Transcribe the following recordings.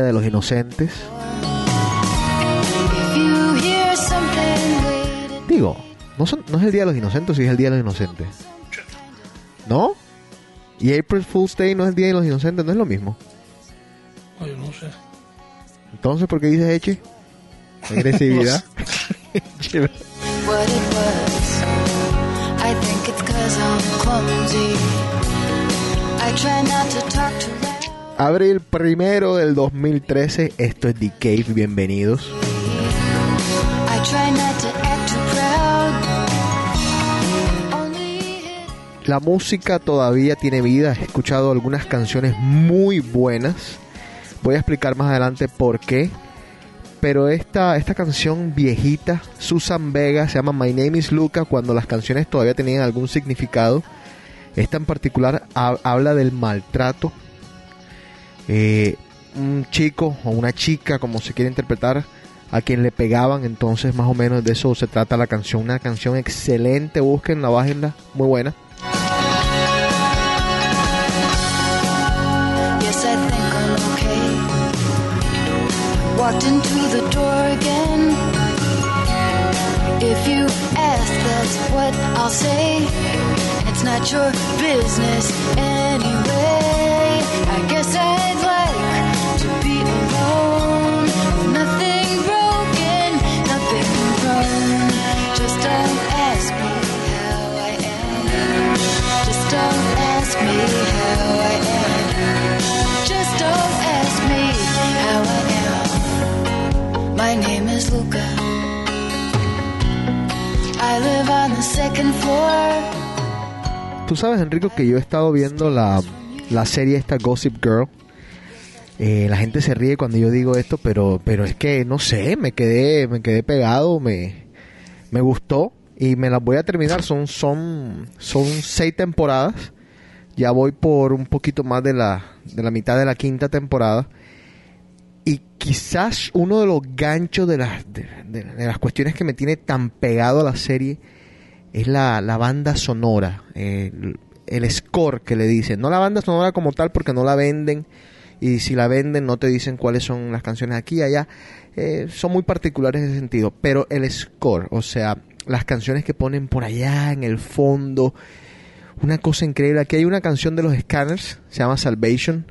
Día de los Inocentes. Digo, no, son- no es el Día de los Inocentes, sí es el Día de los Inocentes. ¿No? Y April Fool's Day no es el Día de los Inocentes, no es lo mismo. Ay, no sé. Entonces, ¿por qué dices Eche? Agresividad. I try not to. Abril primero del 2013, esto es The Cave, bienvenidos. La música todavía tiene vida, he escuchado algunas canciones muy buenas. Voy a explicar más adelante por qué. Pero esta, esta canción viejita, Susan Vega, se llama My Name is Luca, cuando las canciones todavía tenían algún significado. Esta en particular ha- habla del maltrato. Eh, un chico o una chica, como se quiere interpretar, a quien le pegaban. Entonces, más o menos de eso se trata la canción. Una canción excelente, búsquenla, bájenla, muy buena. Walked into the door again. If you ask, that's what I'll say. It's not your business anyway. My name is Luca. I live on the second floor. Tú sabes, Enrico, que yo he estado viendo la, la serie esta Gossip Girl. Eh, la gente se ríe cuando yo digo esto, pero, pero es que no sé, me quedé, me quedé pegado, me, me gustó y me las voy a terminar. Son, son, son seis temporadas. Ya voy por un poquito más de la, de la mitad de la quinta temporada. Quizás uno de los ganchos de las, de, las cuestiones que me tiene tan pegado a la serie es la, la banda sonora, el, el score que le dicen. No la banda sonora como tal porque no la venden y si la venden no te dicen cuáles son las canciones aquí y allá. Eh, son muy particulares en ese sentido. Pero el score, o sea, las canciones que ponen por allá en el fondo, una cosa increíble. Aquí hay una canción de los Scanners, se llama Salvation,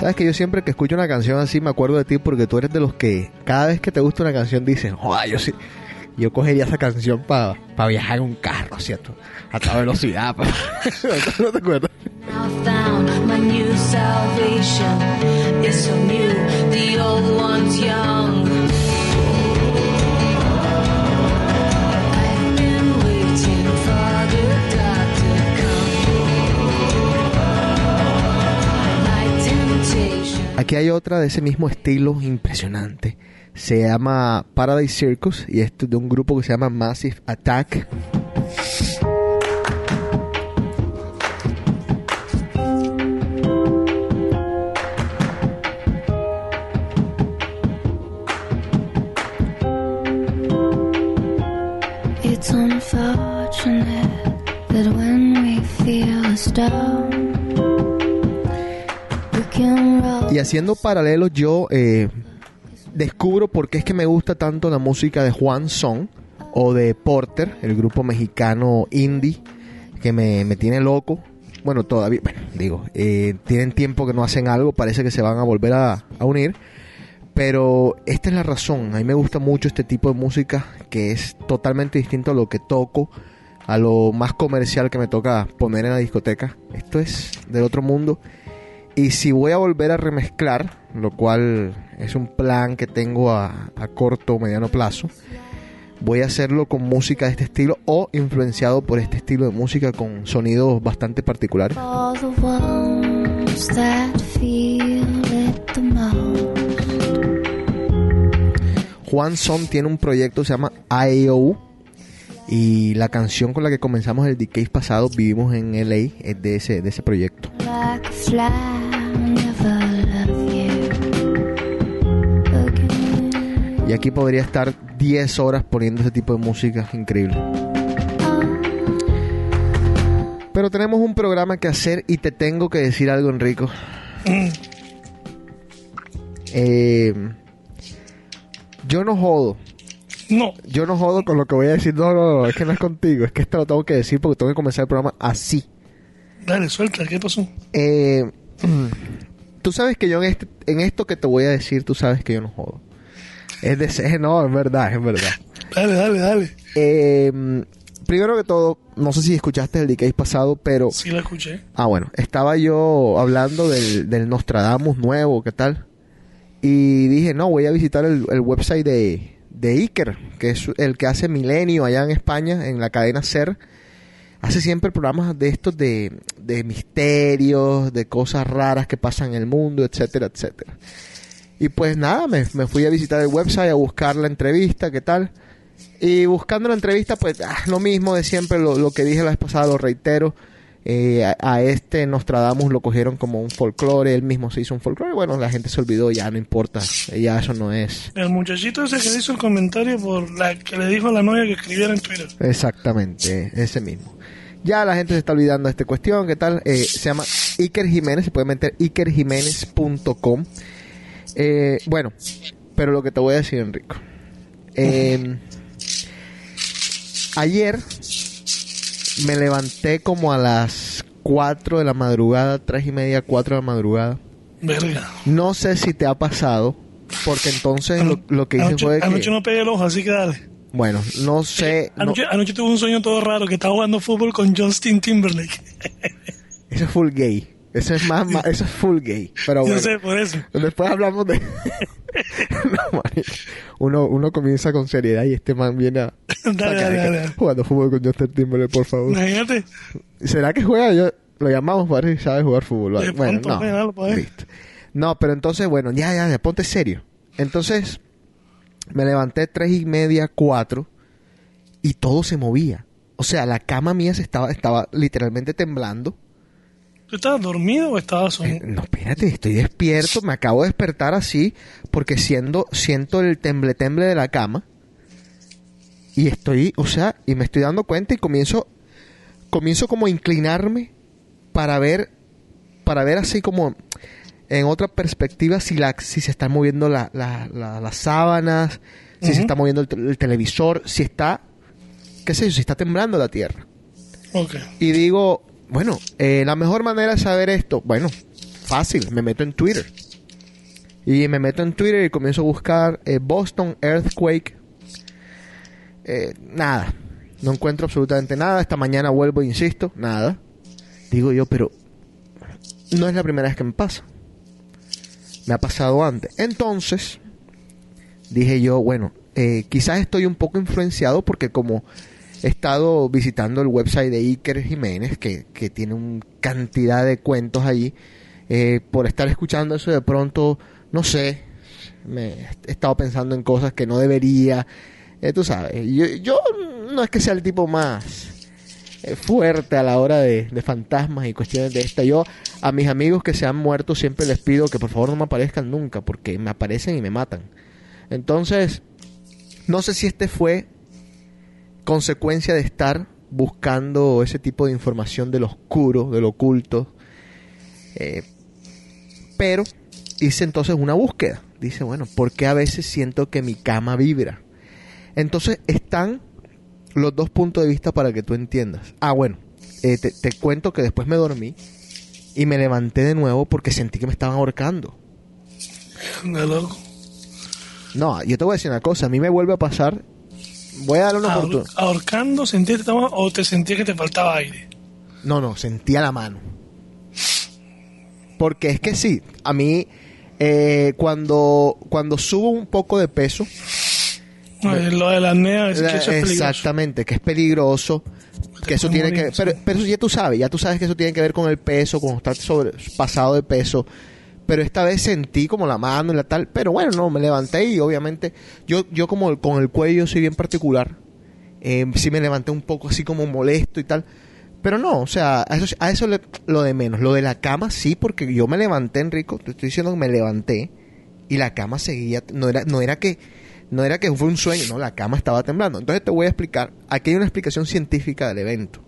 Sabes que yo siempre que escucho una canción así me acuerdo de ti porque tú eres de los que cada vez que te gusta una canción dices, joder, yo sí, yo cogería esa canción para viajar en un carro, ¿cierto? A toda velocidad. pa- ¿No te acuerdas? Aquí hay otra de ese mismo estilo impresionante. Se llama Paradise Circus y es de un grupo que se llama Massive Attack. It's unfortunate that when we feel a Y haciendo paralelos yo eh, descubro por qué es que me gusta tanto la música de Juan Son o de Porter, el grupo mexicano indie, que me, me tiene loco. Bueno, todavía, bueno, digo, eh, tienen tiempo que no hacen algo, parece que se van a volver a, a unir. Pero esta es la razón, a mí me gusta mucho este tipo de música que es totalmente distinto a lo que toco, a lo más comercial que me toca poner en la discoteca. Esto es del otro mundo. Y si voy a volver a remezclar, lo cual es un plan que tengo a, a corto o mediano plazo, voy a hacerlo con música de este estilo o influenciado por este estilo de música con sonidos bastante particulares. Juan Son tiene un proyecto que se llama IO y la canción con la que comenzamos el decade pasado, Vivimos en LA, es de ese, de ese proyecto. Like Y aquí podría estar 10 horas poniendo ese tipo de música increíble. Pero tenemos un programa que hacer y te tengo que decir algo, Enrico. Eh, yo no jodo. No, Yo no jodo con lo que voy a decir. No, no, no, es que no es contigo. Es que esto lo tengo que decir porque tengo que comenzar el programa así. dale, suelta, ¿qué pasó? Eh, tú sabes que yo en, este, en esto que te voy a decir, tú sabes que yo no jodo. Es de ser, no, es verdad, es verdad. Dale, dale, dale. Eh, primero que todo, no sé si escuchaste el decade pasado, pero... Sí la escuché. Ah, bueno, estaba yo hablando del, del Nostradamus nuevo, ¿qué tal? Y dije, no, voy a visitar el, el website de, de Iker, que es el que hace Milenio allá en España, en la cadena SER. Hace siempre programas de estos de, de misterios, de cosas raras que pasan en el mundo, etcétera, etcétera. Y pues nada, me, me fui a visitar el website a buscar la entrevista, ¿qué tal? Y buscando la entrevista, pues ah, lo mismo de siempre, lo, lo que dije la vez pasada, lo reitero. Eh, a, a este Nostradamus lo cogieron como un folclore, él mismo se hizo un folclore. Bueno, la gente se olvidó, ya no importa, ya eso no es. El muchachito ese que hizo el comentario por la que le dijo a la novia que escribiera en Twitter. Exactamente, ese mismo. Ya la gente se está olvidando de esta cuestión, ¿qué tal? Eh, se llama Iker Jiménez, se puede meter ikerjiménez.com. Eh, bueno, pero lo que te voy a decir, Enrico. Eh, ayer me levanté como a las 4 de la madrugada, 3 y media, 4 de la madrugada. Verga. No sé si te ha pasado, porque entonces lo, lo que hice anoche, fue que... anoche no pegué el ojo, así que dale. Bueno, no sé... no- Anoche, anoche tuve un sueño todo raro que estaba jugando fútbol con Justin Timberlake. Eso es full gay. Eso es más, más- eso es full gay. Pero Yo bueno. sé, por eso. Después hablamos de. No, uno, uno comienza con seriedad y este man viene a. Dale, dale, dale, dale. Jugando fútbol con Justin Timberlake, por favor. Imagínate. ¿Será que juega? Yo, lo llamamos para ver si sabe jugar fútbol. Bueno, no. pues. Listo. No, pero entonces, bueno, ya, ya, ya, ponte serio. Entonces, me levanté tres y media, cuatro, y todo se movía. O sea, la cama mía se estaba, estaba literalmente temblando. ¿Tú estabas dormido o estabas Eh, soñando? No, espérate, estoy despierto, me acabo de despertar así, porque siendo, siento el temble temble de la cama. Y estoy, o sea, y me estoy dando cuenta y comienzo, comienzo como a inclinarme para ver, para ver así como en otra perspectiva si la, si se están moviendo la- la- la- las sábanas, si se está moviendo el, el televisor, si está, qué sé yo, si está temblando la tierra. Ok. Y digo, bueno, eh, la mejor manera de saber esto, bueno, fácil, me meto en Twitter. Y me meto en Twitter y comienzo a buscar eh, Boston Earthquake. Eh, nada, no encuentro absolutamente nada. Esta mañana vuelvo, e insisto, nada. Digo yo, pero no es la primera vez que me pasa. Me ha pasado antes. Entonces, dije yo, bueno, eh, quizás estoy un poco influenciado porque como he estado visitando el website de Iker Jiménez, que, que tiene una cantidad de cuentos allí, eh, por estar escuchando eso de pronto, no sé, me he estado pensando en cosas que no debería, eh, tú sabes, yo, yo no es que sea el tipo más eh, fuerte a la hora de, de fantasmas y cuestiones de esta. Yo a mis amigos que se han muerto siempre les pido que por favor no me aparezcan nunca, porque me aparecen y me matan. Entonces, no sé si este fue consecuencia de estar buscando ese tipo de información de lo oscuro, de lo oculto. Eh, pero hice entonces una búsqueda. Dice, bueno, ¿por qué a veces siento que mi cama vibra? Entonces están los dos puntos de vista para que tú entiendas. Ah, bueno, eh, te, te cuento que después me dormí y me levanté de nuevo porque sentí que me estaban ahorcando. No, yo te voy a decir una cosa, a mí me vuelve a pasar. Voy a darle una Ahor- oportunidad. ahorcando, ¿sentías que o te sentías que te faltaba aire? No, no, sentía la mano. Porque es que sí, a mí eh, cuando, cuando subo un poco de peso, No, eh, lo de la apnea es que eso es exactamente, que es peligroso, que eso tiene que morir, pero, sí. pero eso ya tú sabes, ya tú sabes que eso tiene que ver con el peso, con estar sobre, pasado de peso. Pero esta vez sentí como la mano y la tal, pero bueno, no, me levanté y obviamente yo, yo como con el cuello soy bien particular, eh, sí me levanté un poco así como molesto y tal. Pero no, o sea, a eso, a eso le- lo de menos. Lo de la cama sí, porque yo me levanté, Enrico, te estoy diciendo que me levanté y la cama seguía, no era, no era que, no era que fue un sueño, no, la cama estaba temblando. Entonces te voy a explicar, aquí hay una explicación científica del evento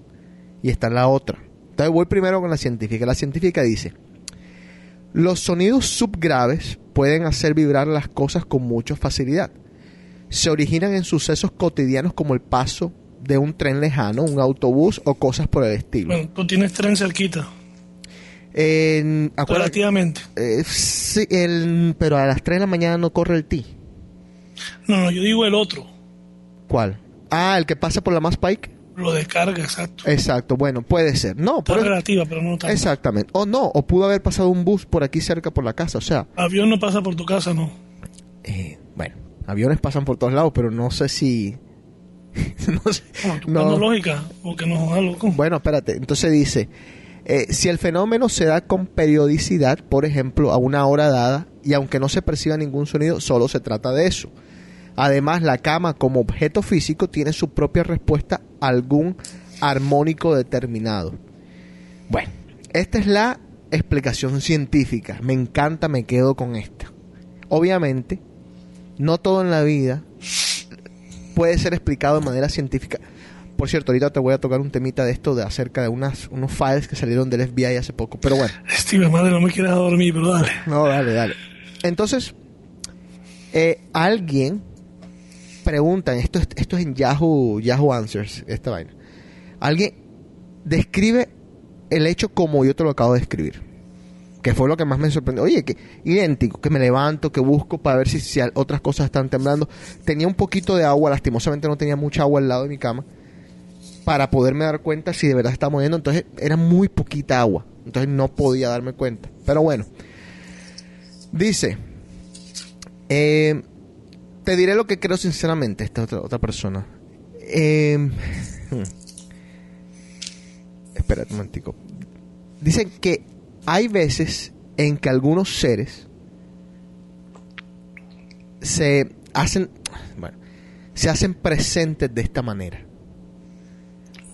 y está en la otra. Entonces voy primero con la científica. La científica dice, los sonidos subgraves pueden hacer vibrar las cosas con mucha facilidad. Se originan en sucesos cotidianos como el paso de un tren lejano, un autobús o cosas por el estilo. Bueno, tú tienes tren cerquita, En- acuérdate- relativamente. eh, sí, el- pero a las 3 de la mañana no corre el ti. No, no, yo digo el otro, ¿Cuál? Ah, el que pasa por la Mass Pike. Lo de carga, exacto. Exacto, bueno, puede ser. No, Está pero relativa, pero no tanto. exactamente. O no, o pudo haber pasado un bus por aquí cerca por la casa. O sea, Avión no pasa por tu casa, no. eh, bueno, aviones pasan por todos lados, pero no sé si. no sé. No. lógica, porque no loco. Bueno, espérate. Entonces dice, eh, si el fenómeno se da con periodicidad, por ejemplo, a una hora dada, y aunque no se perciba ningún sonido, solo se trata de eso. Además, la cama como objeto físico tiene su propia respuesta a algún armónico determinado. Bueno, esta es la explicación científica. Me encanta, me quedo con esta. Obviamente, no todo en la vida puede ser explicado de manera científica. Por cierto, ahorita te voy a tocar un temita de esto de acerca de unas, unos files que salieron del FBI hace poco. Pero bueno, Steve, madre, no me quieras dormir, pero dale. no, dale, dale. Entonces, eh, alguien pregunta, esto, es- esto es en Yahoo, Yahoo Answers, esta vaina. Alguien describe el hecho como yo te lo acabo de describir. Que fue lo que más me sorprendió. Oye, que idéntico, que me levanto, que busco para ver si, otras cosas están temblando. Tenía un poquito de agua, lastimosamente no tenía mucha agua al lado de mi cama. Para poderme dar cuenta si de verdad estaba moviendo. Entonces era muy poquita agua. Entonces no podía darme cuenta. Pero bueno. Dice, eh, te diré lo que creo sinceramente, esta otra, otra persona. Eh, hmm. Espérate un momentico. Dicen que hay veces en que algunos seres se hacen, bueno, se hacen presentes de esta manera.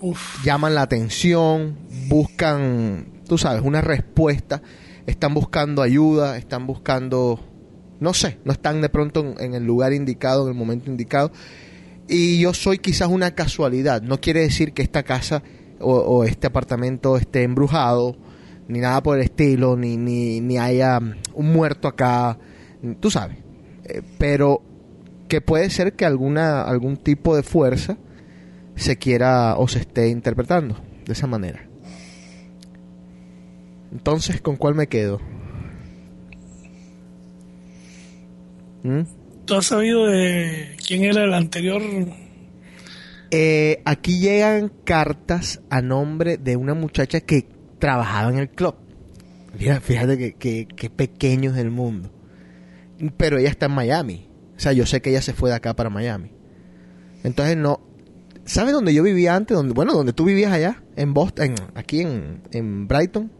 Uf, Llaman la atención, buscan, tú sabes, una respuesta, están buscando ayuda, están buscando, no sé, no están de pronto en, el lugar indicado, en el momento indicado. Y yo soy quizás una casualidad, no quiere decir que esta casa o, este apartamento esté embrujado, ni nada por el estilo, ni, ni, ni haya mm, un muerto acá, tú sabes. Eh, pero que puede ser que alguna algún tipo de fuerza se quiera o se esté interpretando de esa manera. Entonces, ¿con cuál me quedo? ¿Mm? ¿tú has sabido de quién era el anterior? Eh, aquí llegan cartas a nombre de una muchacha que trabajaba en el club. Mira, fíjate que, que, que pequeño es el mundo. Pero ella está en Miami. O sea, yo sé que ella se fue de acá para Miami. Entonces no... ¿Sabes dónde yo vivía antes? Donde, bueno, donde tú vivías allá, en Boston, en- aquí en, en Brighton.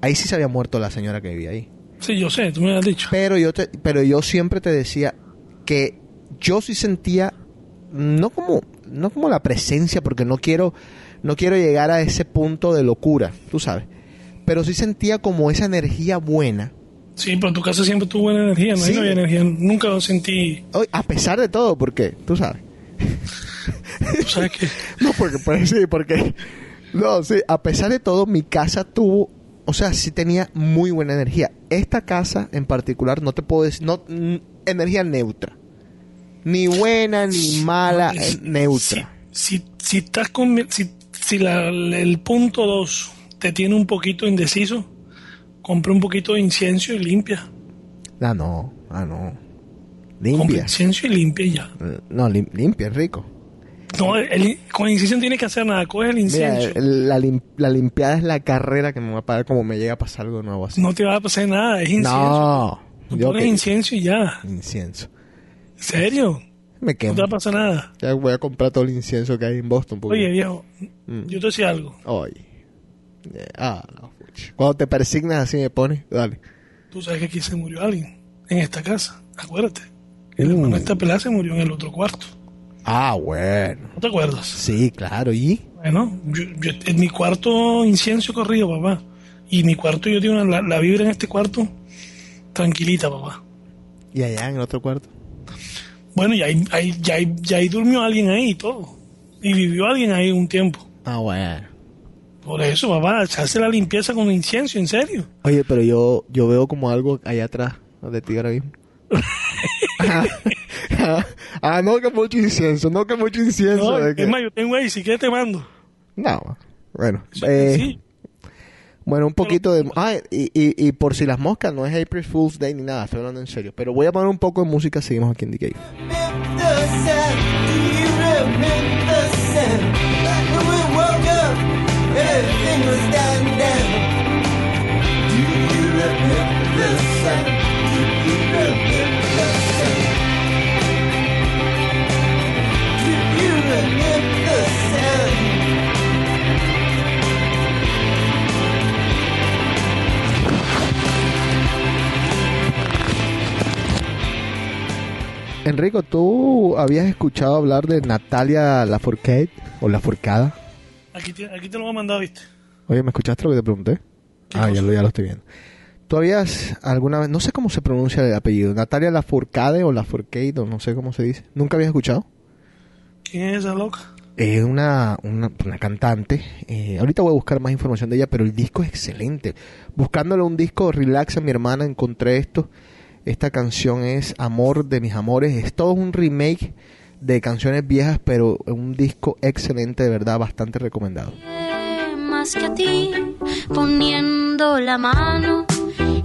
Ahí sí se había muerto la señora que vivía ahí. Sí, yo sé, tú me lo has dicho. Pero yo, te- pero yo siempre te decía que yo sí sentía, no como, no como la presencia, porque no quiero, no quiero llegar a ese punto de locura, tú sabes. Pero sí sentía como esa energía buena, Sí, pero tu casa siempre tuvo buena energía, no, Sí. no había energía. Nunca lo sentí. Hoy, a pesar de todo, porque tú sabes. Tú sabes que No, porque, pues sí, porque... No, sí, a pesar de todo, mi casa tuvo... O sea, sí tenía muy buena energía. Esta casa en particular, no te puedo decir... No, energía neutra. Ni buena, ni mala, neutra. Si, si, si estás con, si, si la- el punto 2 te tiene un poquito indeciso, compra un poquito de incienso y limpia. Ah, no. Ah, no. Compra Limpia. incienso y limpia ya. Eh, No, lim- limpia, es rico. No, el- con no tienes que hacer nada. Coge el Mira, incienso. el- la, lim- la limpiada es la carrera que me va a pagar como me llega a pasar algo nuevo así. no te va a pasar nada. Es incienso. No. Tú Yo pones que- incienso y ya. Incienso. ¿En serio? Me No quemo. te va a pasar nada. Ya voy a comprar todo el incienso que hay en Boston. porque- Oye, viejo, Mm. yo te decía algo. Oye. Ah, no. Cuando te persignas así me pones, dale. Tú sabes que aquí se murió alguien en esta casa. Acuérdate. El hermano esta pelada se murió en el otro cuarto. Ah, bueno. ¿No te acuerdas? Sí, claro. ¿Y? Bueno, yo, yo- en mi cuarto incienso corrido, papá. Y mi cuarto, yo tengo una- la, la vibra en este cuarto tranquilita, papá. ¿Y allá en el otro cuarto? Bueno, ya ahí, ahí- ya, ahí- ya ahí durmió alguien ahí y todo. Y vivió alguien ahí un tiempo. Ah, bueno. Por eso, papá, se hace la limpieza con incienso, en serio. Oye, pero yo, yo veo como algo allá atrás de ti ahora mismo. ah, no que mucho incienso, no que mucho incienso. No, de que- Es más, yo tengo ahí, si quieres te mando. No, bueno. Sí, eh, sí. Bueno, un poquito de... Ah, y, y, y por si las moscas, no es April Fool's Day ni nada, estoy hablando en serio. Pero voy a poner un poco de música, seguimos aquí en The Cave. Enrico, ¿tú habías escuchado hablar de Natalia Lafourcade o Lafourcada? Aquí te, aquí te lo voy a mandar, ¿viste? Oye, ¿me escuchaste lo que te pregunté? ¿Qué Ah, ya lo, ya lo estoy viendo. ¿Tú habías alguna vez, no sé cómo se pronuncia el apellido, Natalia Lafourcade o Lafourcade o no sé cómo se dice? ¿Nunca habías escuchado? ¿Quién es esa loca? Es una, una, una cantante. eh, ahorita voy a buscar más información de ella, pero el disco es excelente. Buscándole un disco relax a mi hermana encontré esto. Esta canción es Amor de mis amores. Es todo un remake de canciones viejas, pero un disco excelente, de verdad, bastante recomendado. más que a ti, poniendo la mano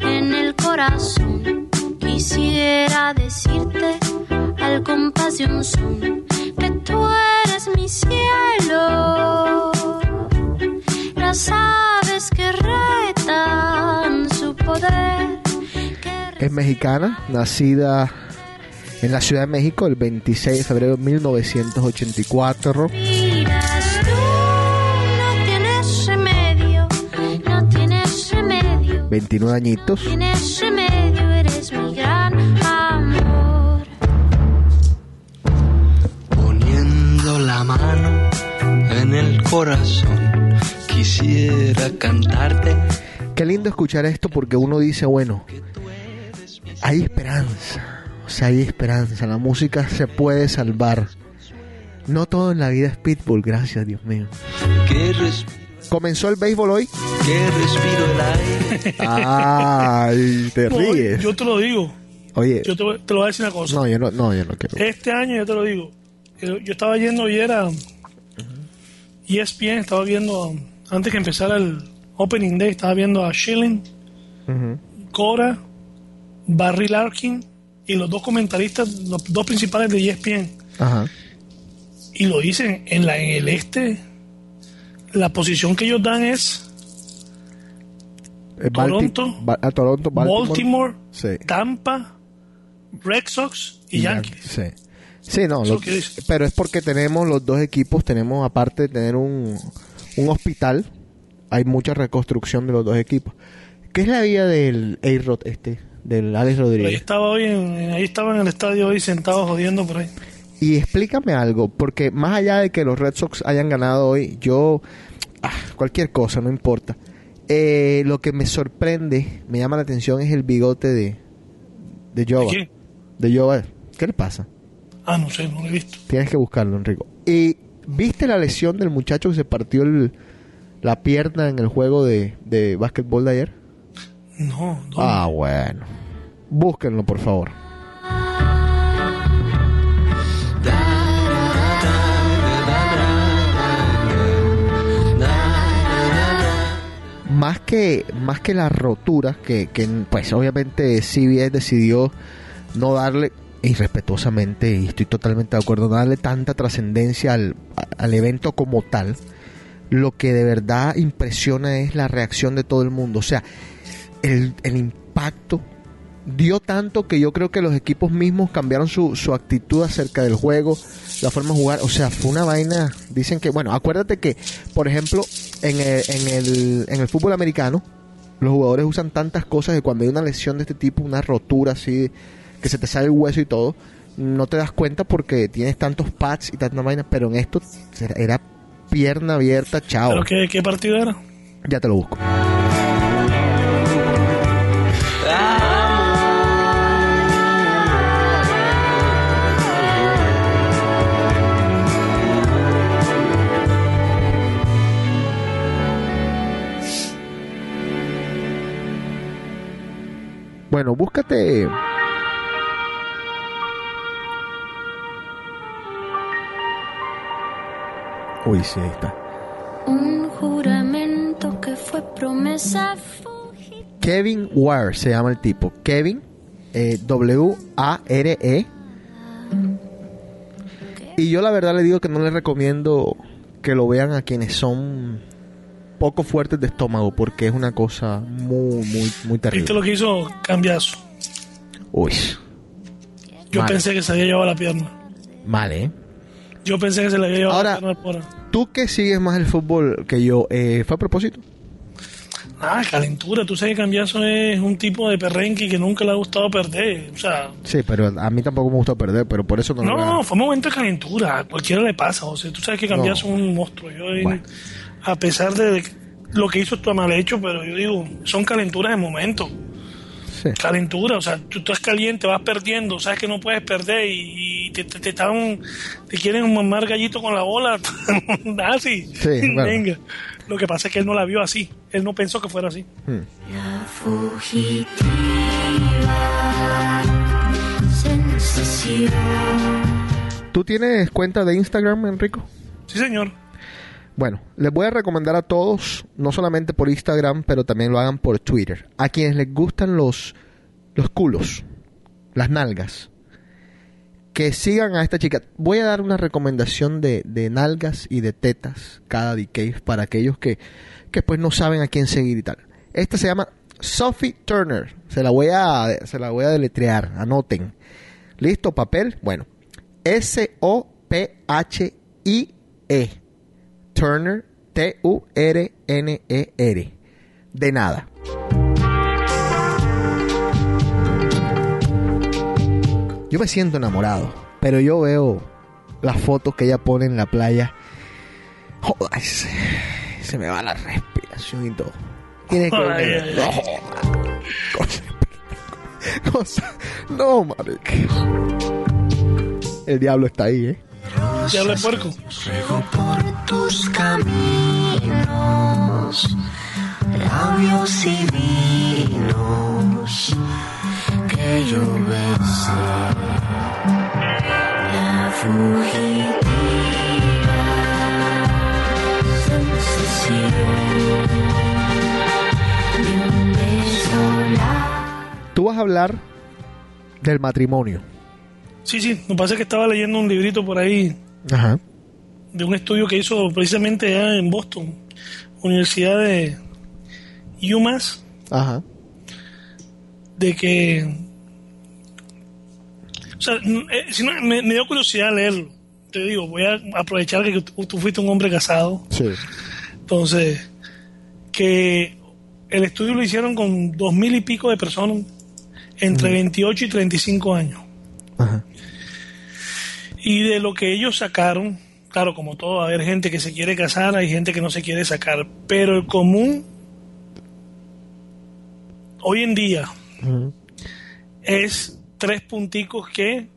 en el corazón. Quisiera decirte al compás de un son que tú eres mi cielo. Las aves que retan su poder. Es mexicana, nacida en la Ciudad de México el 26 de febrero de 1984. respiras tú, no tienes remedio, no tienes remedio. 29 añitos. Tienes remedio, eres mi gran amor. poniendo la mano en el corazón. Quisiera cantarte. Qué lindo escuchar esto porque uno dice, bueno, hay esperanza. O sea, hay esperanza. La música se puede salvar. No todo en la vida es pitbull, gracias Dios mío. Comenzó el béisbol hoy. que respiro el aire. Ay, te No, ríes. yo te lo digo. Oye, Yo te, lo voy a decir una cosa. no, yo no, no, yo no quiero. Este año yo te lo digo. Yo, yo estaba yendo ayer a ESPN, estaba viendo, antes que empezara el Opening Day, estaba viendo a Schilling. Cora, Barry Larkin y los dos comentaristas, los dos principales de ESPN. Ajá. Y lo dicen, en, la, en el este, la posición que ellos dan es Eh, Balti- Toronto, Ba- a Toronto, Baltimore. Baltimore, Sí. Tampa, Red Sox y Yankees. Sí. Sí, no, lo- que pero es porque tenemos los dos equipos, tenemos aparte de tener un, un hospital, hay mucha reconstrucción de los dos equipos. ¿Qué es la vida del A-Rod este, del Alex Pero ahí Rodríguez? estaba hoy, en, ahí estaba en el estadio hoy sentado jodiendo por ahí. Y explícame algo, porque más allá de que los Red Sox hayan ganado hoy, yo, ah, cualquier cosa, no importa. Eh, lo que me sorprende, me llama la atención es el bigote de, de ¿De Joe. quién? De. ¿Qué le pasa? Ah, no sé, no lo he visto. Tienes que buscarlo, Enrico. Y ¿Viste la lesión del muchacho que se partió el- la pierna en el juego de, de básquetbol de ayer? No, no. Ah, bueno. Búsquenlo, por favor. Más que, más que las roturas, que, que pues obviamente CBS decidió no darle, irrespetuosamente, y estoy totalmente de acuerdo, no darle tanta trascendencia al, al evento como tal, lo que de verdad impresiona es la reacción de todo el mundo. O sea, el, el impacto dio tanto que yo creo que los equipos mismos cambiaron su, su actitud acerca del juego, la forma de jugar. O sea, fue una vaina. Dicen que, bueno, acuérdate que, por ejemplo, en el, en el, en el fútbol americano, los jugadores usan tantas cosas que cuando hay una lesión de este tipo, una rotura así, que se te sale el hueso y todo, no te das cuenta porque tienes tantos pads y tantas vainas, pero en esto era- era pierna abierta, chao. ¿Pero qué, qué partido era? Ya te lo busco. Bueno, búscate. Uy, sí, ahí está. Un juramento que fue promesa. Kevin Ware se llama el tipo. Kevin, eh, W-A-R-E. Y yo la verdad le digo que no les recomiendo que lo vean a quienes son poco fuertes de estómago porque es una cosa muy, muy, muy ¿Viste terrible. lo que hizo Cambiazo? Uy, Yo pensé que se había llevado la pierna. mal, ¿eh? Yo pensé que se le había llevado Ahora- la pierna por... Tú que sigues más el fútbol que yo, eh, ¿fue a propósito? Ah, calentura. Tú sabes que Cambiazo es un tipo de perrenque que nunca le ha gustado perder. O sea, Sí, pero a mí tampoco me gustó perder, pero por eso no, lo no, fue un momento de calentura. A cualquiera le pasa, José. Tú sabes que Cambiazo es un monstruo. Yo, Bueno. A pesar de lo que hizo está mal hecho, pero yo digo, son calenturas de momento. Sí. calentura, o sea, tú estás caliente, vas perdiendo, sabes que no puedes perder y, y te, te, te están, te quieren mamar gallito con la bola, así, Sí, bueno. venga. Lo que pasa es que él no la vio así, él no pensó que fuera así. La fugitiva sensación. ¿Tú tienes cuenta de Instagram, Enrico? Sí, señor. Bueno, les voy a recomendar a todos, no solamente por Instagram, pero también lo hagan por Twitter. A quienes les gustan los, los culos, las nalgas, que sigan a esta chica. Voy a dar una recomendación de, de nalgas y de tetas cada decade para aquellos que, que pues no saben a quién seguir y tal. Esta se llama Sophie Turner. Se la voy a, se la voy a deletrear. Anoten. ¿Listo? ¿Papel? Bueno. S-O-P-H-I-E. Turner, T-U-R-N-E-R. De nada. Yo me siento enamorado, pero yo veo las fotos que ella pone en la playa. Joder, se, se me va la respiración y todo. Tiene que ver- No, cosa- No, marica. El diablo está ahí, ¿eh? Ya hablé puerco. Ruego por tus caminos, labios divinos, que yo bese la fugitiva sensación de un beso. Tú vas a hablar del matrimonio. Sí, sí, lo que pasa es que estaba leyendo un librito por ahí Ajá. de un estudio que hizo precisamente allá en Boston, Universidad de UMass, Ajá. de que o sea eh, si no, me, me dio curiosidad leerlo te digo voy a aprovechar que tú, tú fuiste un hombre casado Sí. entonces que el estudio lo hicieron con dos mil y pico de personas entre 28 y 35 años Ajá. Y de lo que ellos sacaron claro como todo va a haber gente que se quiere casar hay gente que no se quiere sacar pero el común hoy en día es tres punticos que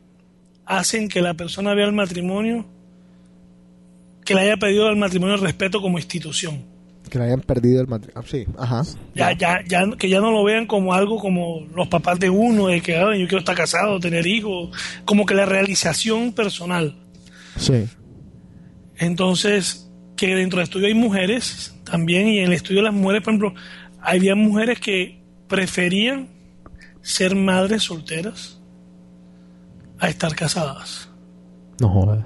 hacen que la persona vea el matrimonio que le haya pedido al matrimonio el respeto como institución. Que le hayan perdido el matrimonio. Sí, ajá. Ya, ya, ya, que ya no lo vean como algo como los papás de uno, de que "Ay, yo quiero estar casado, tener hijos, como que la realización personal. Sí. Entonces, que dentro del estudio hay mujeres también, y en el estudio de las mujeres, por ejemplo, había mujeres que preferían ser madres solteras a estar casadas. No jodas.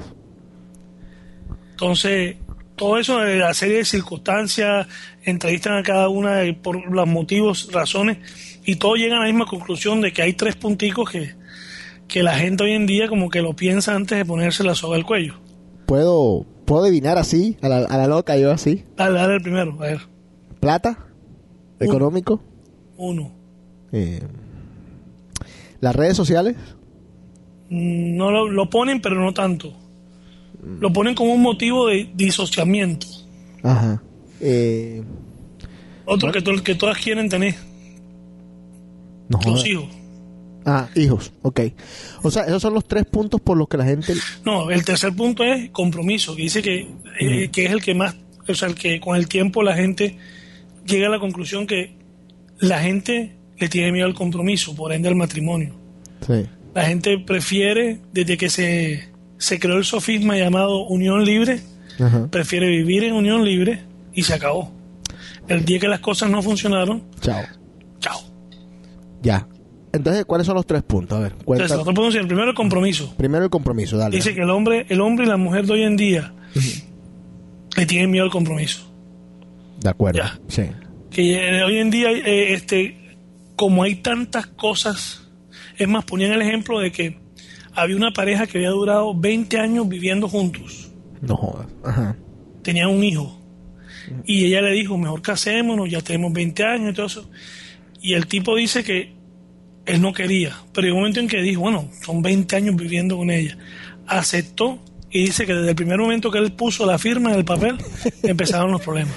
Entonces, todo eso, eh, la serie de circunstancias, entrevistan a cada una de- por los motivos, razones, y todos llegan a la misma conclusión de que hay tres punticos que, que la gente hoy en día como que lo piensa antes de ponerse la soga al cuello. ¿Puedo, puedo adivinar así, a la, a la loca, yo así? Dale, dale el primero, a ver, ¿Plata? ¿Económico? uno. Eh, ¿Las redes sociales? Mm, No lo, lo ponen, pero no tanto. Lo ponen como un motivo de disociamiento. Ajá. Eh, Otro que, to- que todas quieren tener, no los hijos. Ah, hijos, ok. O sea, esos son los tres puntos por los que la gente... No, el tercer punto es compromiso, que dice que, eh, que es el que más, o sea, el que con el tiempo la gente llega a la conclusión que la gente le tiene miedo al compromiso, por ende al matrimonio. Sí. La gente prefiere, desde que se, se creó el sofisma llamado unión libre, Ajá. prefiere vivir en unión libre y se acabó. El día que las cosas no funcionaron, Chao. chao. Ya. Entonces, ¿cuáles son los tres puntos? A ver. Entonces, el primero el compromiso. Primero el compromiso, dale. Dice que el hombre, el hombre y la mujer de hoy en día le tienen miedo al compromiso. De acuerdo. Ya. Sí. Que eh, hoy en día, eh, este, como hay tantas cosas, es más, ponían el ejemplo de que había una pareja que había durado 20 años viviendo juntos, No jodas. Ajá. tenían un hijo, y ella le dijo, mejor casémonos, ya tenemos 20 años y todo eso. Y el tipo dice que él no quería, pero hay un momento en que dijo, bueno, son 20 años viviendo con ella. Aceptó y dice que desde el primer momento que él puso la firma en el papel, empezaron los problemas.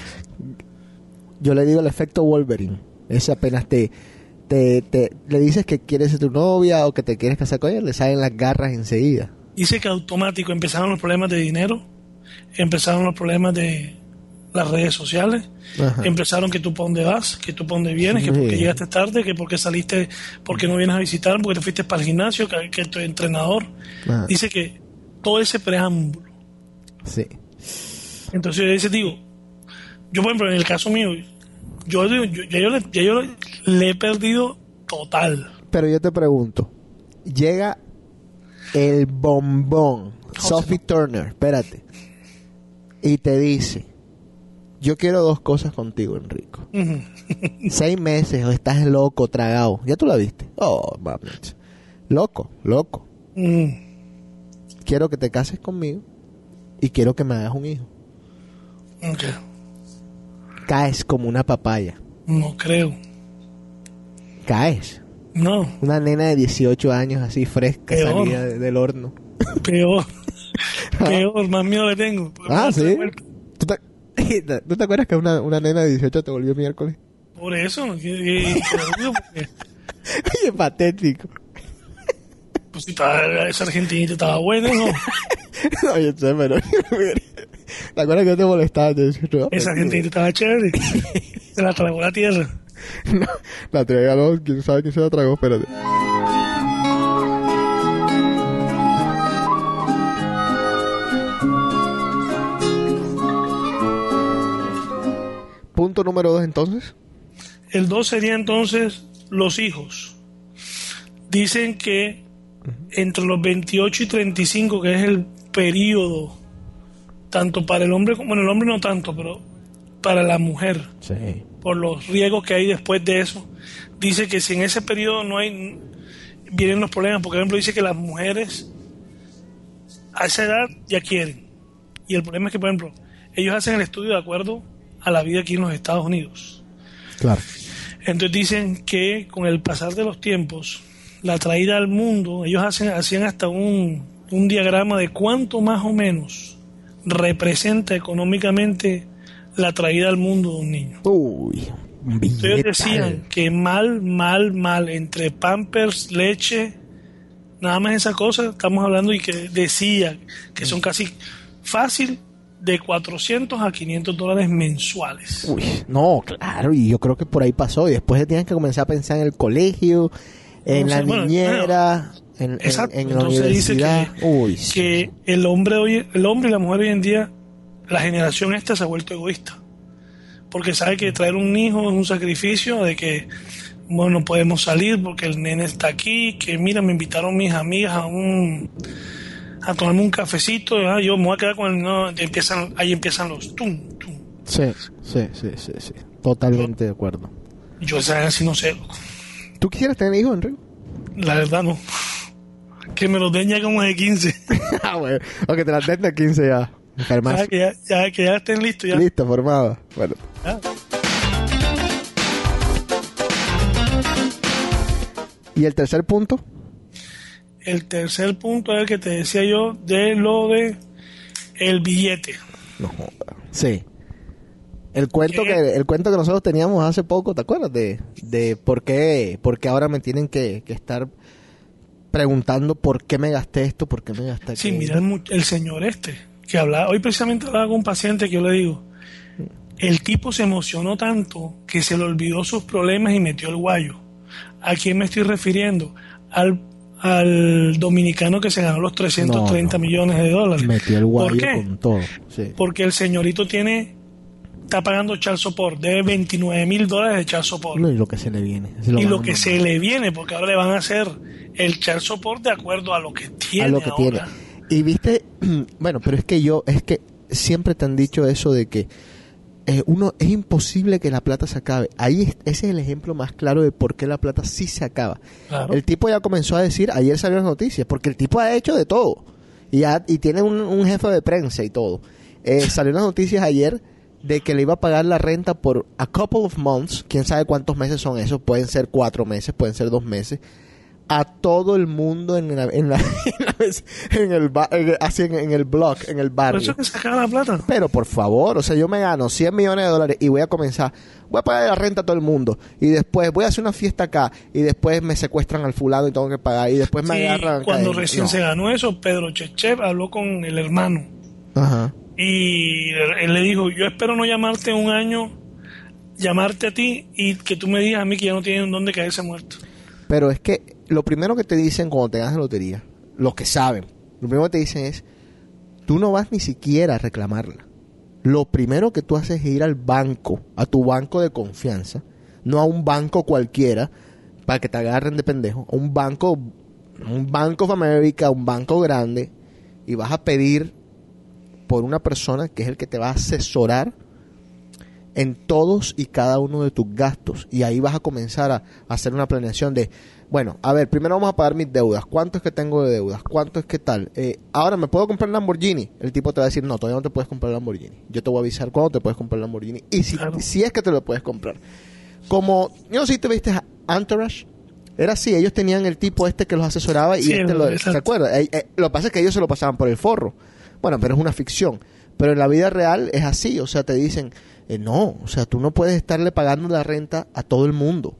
Yo le digo el efecto Wolverine. Ese apenas te, te, te- le dices que quieres ser tu novia o que te quieres casar con ella, le salen las garras enseguida. Dice que automático empezaron los problemas de dinero, empezaron los problemas de las redes sociales, Ajá. empezaron que tú para dónde vas, que tú para dónde vienes, que Sí. porque llegaste tarde, que porque saliste, porque no vienes a visitar, porque te fuiste para el gimnasio, que, que tu entrenador. Ajá. Dice que todo ese preámbulo. Sí. Entonces yo dice, digo, yo por ejemplo, en el caso mío, yo, yo- ya yo, le, ya yo le- he perdido total. Pero yo te pregunto, llega el bombón, Sophie Turner, espérate, y te dice, yo quiero dos cosas contigo, Enrico. Seis meses o estás loco, tragado. ¿Ya tú la viste? Oh, mami. Loco, loco. Mm, Quiero que te cases conmigo y quiero que me hagas un hijo. ok. Caes como una papaya. No creo. Caes. No, Una nena de 18 años así fresca, Peor. salida de- del horno. peor. peor, más miedo le tengo. Ah, sí. ¿Tú te, ¿tú te acuerdas que una, una nena de 18 te volvió miércoles? Por eso, que- que- que lo digo, porque, Oye, patético. pues si estaba- esa argentinita estaba buena, ¿no? Oye, sé, pero... ¿Te acuerdas que yo te molestaba? Te decía, no, Esa argentinita estaba chévere. Se la tragó la tierra. no, la los... ¿Quién sabe quién se la tragó? Espérate. Punto número dos, entonces. El 2 sería entonces los hijos. Dicen que entre los 28 y 35, que es el periodo, tanto para el hombre como, bueno, el hombre no tanto, pero para la mujer, Sí. Por los riesgos que hay después de eso, dice que si en ese periodo no hay, vienen los problemas, porque por ejemplo dice que las mujeres a esa edad ya quieren. Y el problema es que, por ejemplo, ellos hacen el estudio de acuerdo a la vida aquí en los Estados Unidos. Claro. Entonces dicen que con el pasar de los tiempos, la traída al mundo, ellos hacen, hacían hasta un, un diagrama de cuánto más o menos representa económicamente la traída al mundo de un niño. Uy, un ellos decían que mal, mal, mal, entre pampers, leche, nada más esa cosa, estamos hablando y que decía que son casi fácil de 400 a 500 dólares mensuales. Uy, no, claro, y yo creo que por ahí pasó. Y después tienes que comenzar a pensar en el colegio, en la sé, bueno, niñera, en, en- Exacto. en la Entonces dice que, Uy, sí. que el hombre hoy, el hombre y la mujer hoy en día, la generación esta se ha vuelto egoísta. Porque sabe que traer un hijo es un sacrificio de que, bueno, no podemos salir porque el nene está aquí, que mira, me invitaron mis amigas a un a tomarme un cafecito, ah, yo me voy a quedar con el no, empiezan, ahí empiezan los tum, tum. Sí, sí, sí, sí, sí. Totalmente de acuerdo. Yo esa así no sé, ¿Tú quisieras tener hijos, Enrique? la verdad no. Que me los den ya como de 15. ah, bueno. O que te la den de 15 ya. Que, ya, ya- que ya estén listos ya. Listo, formada. Bueno. Ya. ¿Y el tercer punto? El tercer punto es el que te decía yo de lo de el billete. No joda. Sí. El cuento ¿Qué? que el cuento que nosotros teníamos hace poco, ¿te acuerdas? De, de por qué por qué ahora me tienen que, que estar preguntando por qué me gasté esto, por qué me gasté Sí, aquello. mira el señor este, que hablaba, hoy precisamente hablaba con un paciente que yo le digo, el tipo se emocionó tanto que se le olvidó sus problemas y metió el guayo. ¿A quién me estoy refiriendo? Al, al dominicano que se ganó los 330 No, no. millones de dólares. Metió el ¿Por guayo qué? con todo. Sí. Porque el señorito tiene, está pagando child support, debe 29 mil dólares de child support. No, y lo que se le viene. se y lo que se le viene, porque ahora le van a hacer el child support de acuerdo a lo que tiene. a lo que ahora. tiene. Y viste, bueno, pero es que yo, es que siempre te han dicho eso de que eh, uno es imposible que la plata se acabe. Ahí es- ese es el ejemplo más claro de por qué la plata sí se acaba. Claro. El tipo ya comenzó a decir, ayer salió las noticias, porque el tipo ha hecho de todo. Y, ha- y tiene un, un jefe de prensa y todo. Eh, salió las noticias ayer de que le iba a pagar la renta por a couple of months, quién sabe cuántos meses son esos, pueden ser cuatro meses, pueden ser dos meses, a todo el mundo en, la, en, la- en, la- en el, ba- en- así en, en el blog, en el Por barrio. eso es que se acaba la plata. Pero por favor, o sea, yo me gano 100 millones de dólares y voy a comenzar, voy a pagar la renta a todo el mundo y después voy a hacer una fiesta acá y después me secuestran al fulano y tengo que pagar y después me Sí, agarran. cuando recién No. se ganó eso, Pedro Chechev habló con el hermano Ajá. y él le dijo, yo espero no llamarte un año, llamarte a ti y que tú me digas a mí que ya no tienen dónde caerse muerto. Pero es que lo primero que te dicen cuando te ganas la lotería, los que saben, lo primero que te dicen es, tú no vas ni siquiera a reclamarla. Lo primero que tú haces es ir al banco, a tu banco de confianza, no a un banco cualquiera, para que te agarren de pendejo, a un banco, un Banco of America, un banco grande, y vas a pedir por una persona que es el que te va a asesorar en todos y cada uno de tus gastos. Y ahí vas a comenzar a, a hacer una planeación de, bueno, a ver, primero vamos a pagar mis deudas. ¿Cuánto es que tengo de deudas? ¿Cuánto es que tal? Eh, ahora, ¿me puedo comprar Lamborghini? El tipo te va a decir, no, todavía no te puedes comprar Lamborghini. Yo te voy a avisar cuándo te puedes comprar Lamborghini. Y si, Claro. si es que te lo puedes comprar. Como, yo no sé si te viste a Entourage. Era así, ellos tenían el tipo este que los asesoraba y Sí, este lo. ¿se acuerda? Eh, eh, lo que pasa es que ellos se lo pasaban por el forro. Bueno, pero es una ficción. Pero en la vida real es así, o sea, te dicen, no, o sea, tú no puedes estarle pagando la renta a todo el mundo.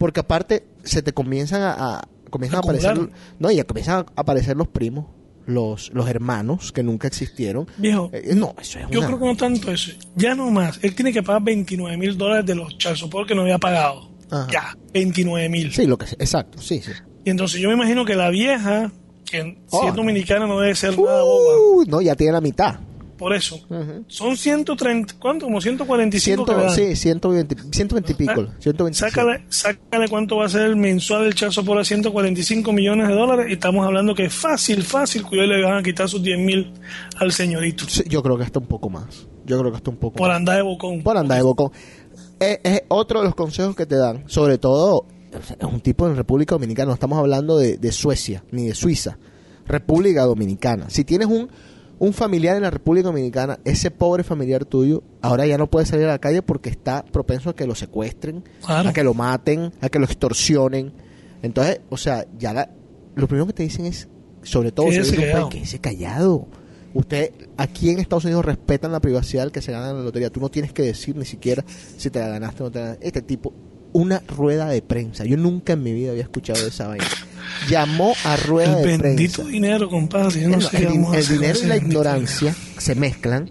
Porque aparte se te comienzan a, a- comienzan a aparecer, no, comienzan a aparecer los primos, los, los hermanos que nunca existieron. Viejo, Eh, no, eso es yo una- creo que no tanto eso. Ya no más. Él tiene que pagar 29 mil dólares de los child support que no había pagado. Ajá. Ya, 29 mil. Sí, lo que exacto, sí, sí. Y entonces yo me imagino que la vieja, que si Oh, es dominicana no debe ser nada boba. No, ya tiene la mitad. Por eso. Ujú. Son 130, ¿cuánto? Como 145 que Ciento, sí, 120, 120 y pico. 125. Sácale, sácale cuánto va a ser el mensual del chazo por a 145 millones de dólares y estamos hablando que fácil, fácil, cuyo le van a quitar sus 10 mil al señorito. Sí, yo creo que hasta un poco más. Yo creo que hasta un poco Por más. andar de bocón. Por andar de bocón. Es, es otro de los consejos que te dan. Sobre todo, es un tipo en República Dominicana. No estamos hablando de, de Suecia ni de Suiza. República Dominicana. Si tienes un, un familiar en la República Dominicana, ese pobre familiar tuyo, ahora ya no puede salir a la calle porque está propenso a que lo secuestren, Claro. a que lo maten, a que lo extorsionen. Entonces, o sea, ya la- lo primero que te dicen es, sobre todo, si Quédese callado. país, callado. Usted, aquí en Estados Unidos respetan la privacidad del que se gana en la lotería. Tú no tienes que decir ni siquiera si te la ganaste o no te la ganaste. Este tipo, una rueda de prensa. Yo nunca en mi vida había escuchado de esa vaina. Llamó a rueda el de bendito prensa. dinero, compadre. Yo no El- sé dinero y la bendito ignorancia se mezclan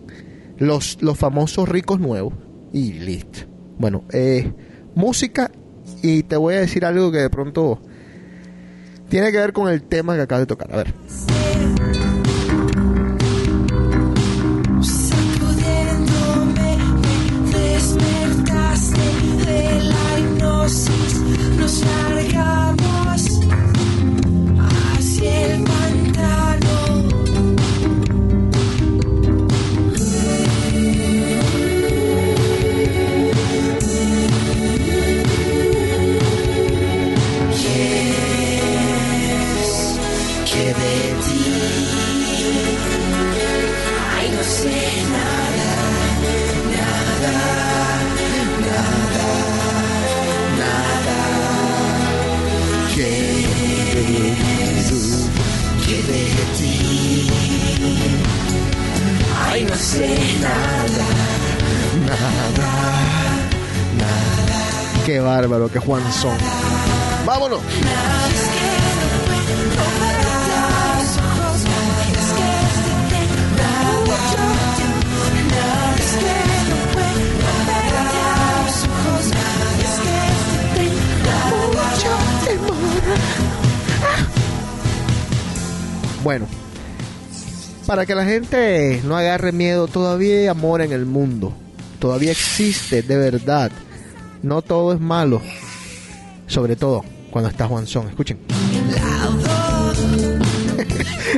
los, los famosos ricos nuevos y listo. Bueno, eh, música y te voy a decir algo que de pronto tiene que ver con el tema que acabas de tocar. A ver. Vámonos. Bueno, para que la gente no agarre miedo, todavía hay amor en el mundo. Todavía existe, de verdad. No todo es malo. Sobre todo cuando está Juan. Escuchen.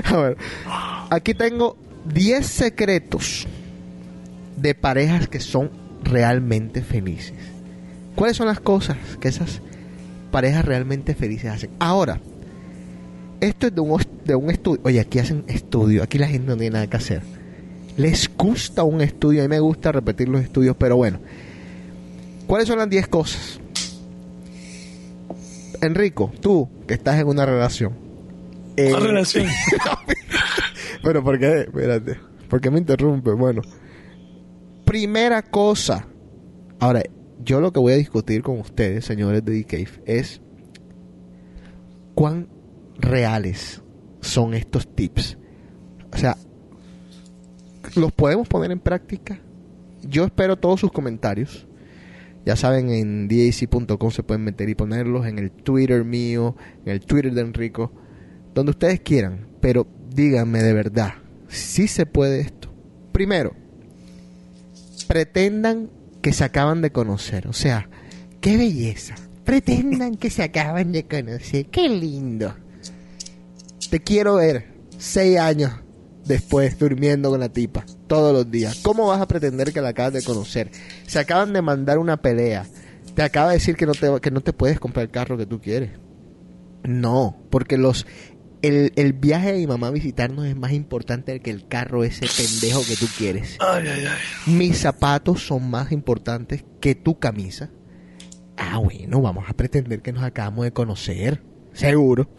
A ver, aquí tengo 10 secretos de parejas que son realmente felices. ¿Cuáles son las cosas que esas parejas realmente felices hacen? Ahora, esto es de un, de un estudio. Oye, aquí hacen estudio. Aquí la gente no tiene nada que hacer. Les gusta un estudio. A mí me gusta repetir los estudios, pero bueno. ¿Cuáles son las 10 cosas? Enrico, tú que estás en una relación. eh, ¿Cuál relación? pero ¿por qué? Espérate. ¿Por qué me interrumpe? Bueno. Primera cosa. Ahora, yo lo que voy a discutir con ustedes, señores de The Cave, es cuán reales son estos tips. O sea, ¿los podemos poner en práctica? Yo espero todos sus comentarios. Ya saben, en dac.com se pueden meter y ponerlos en el Twitter mío, en el Twitter de Enrico, donde ustedes quieran. Pero díganme de verdad, si se puede esto. Primero, pretendan que se acaban de conocer. O sea, qué belleza. Pretendan que se acaban de conocer. Qué lindo. Te quiero ver seis años después durmiendo con la tipa todos los días. ¿Cómo vas a pretender que la acabas de conocer? Se acaban de mandar una pelea. Te acaba de decir que no te, que no te puedes comprar el carro que tú quieres. No, porque los el, el viaje de mi mamá a visitarnos es más importante que el carro ese pendejo que tú quieres. Ay, ay, ay. Mis zapatos son más importantes que tu camisa. Ah, bueno, vamos a pretender que nos acabamos de conocer. Seguro.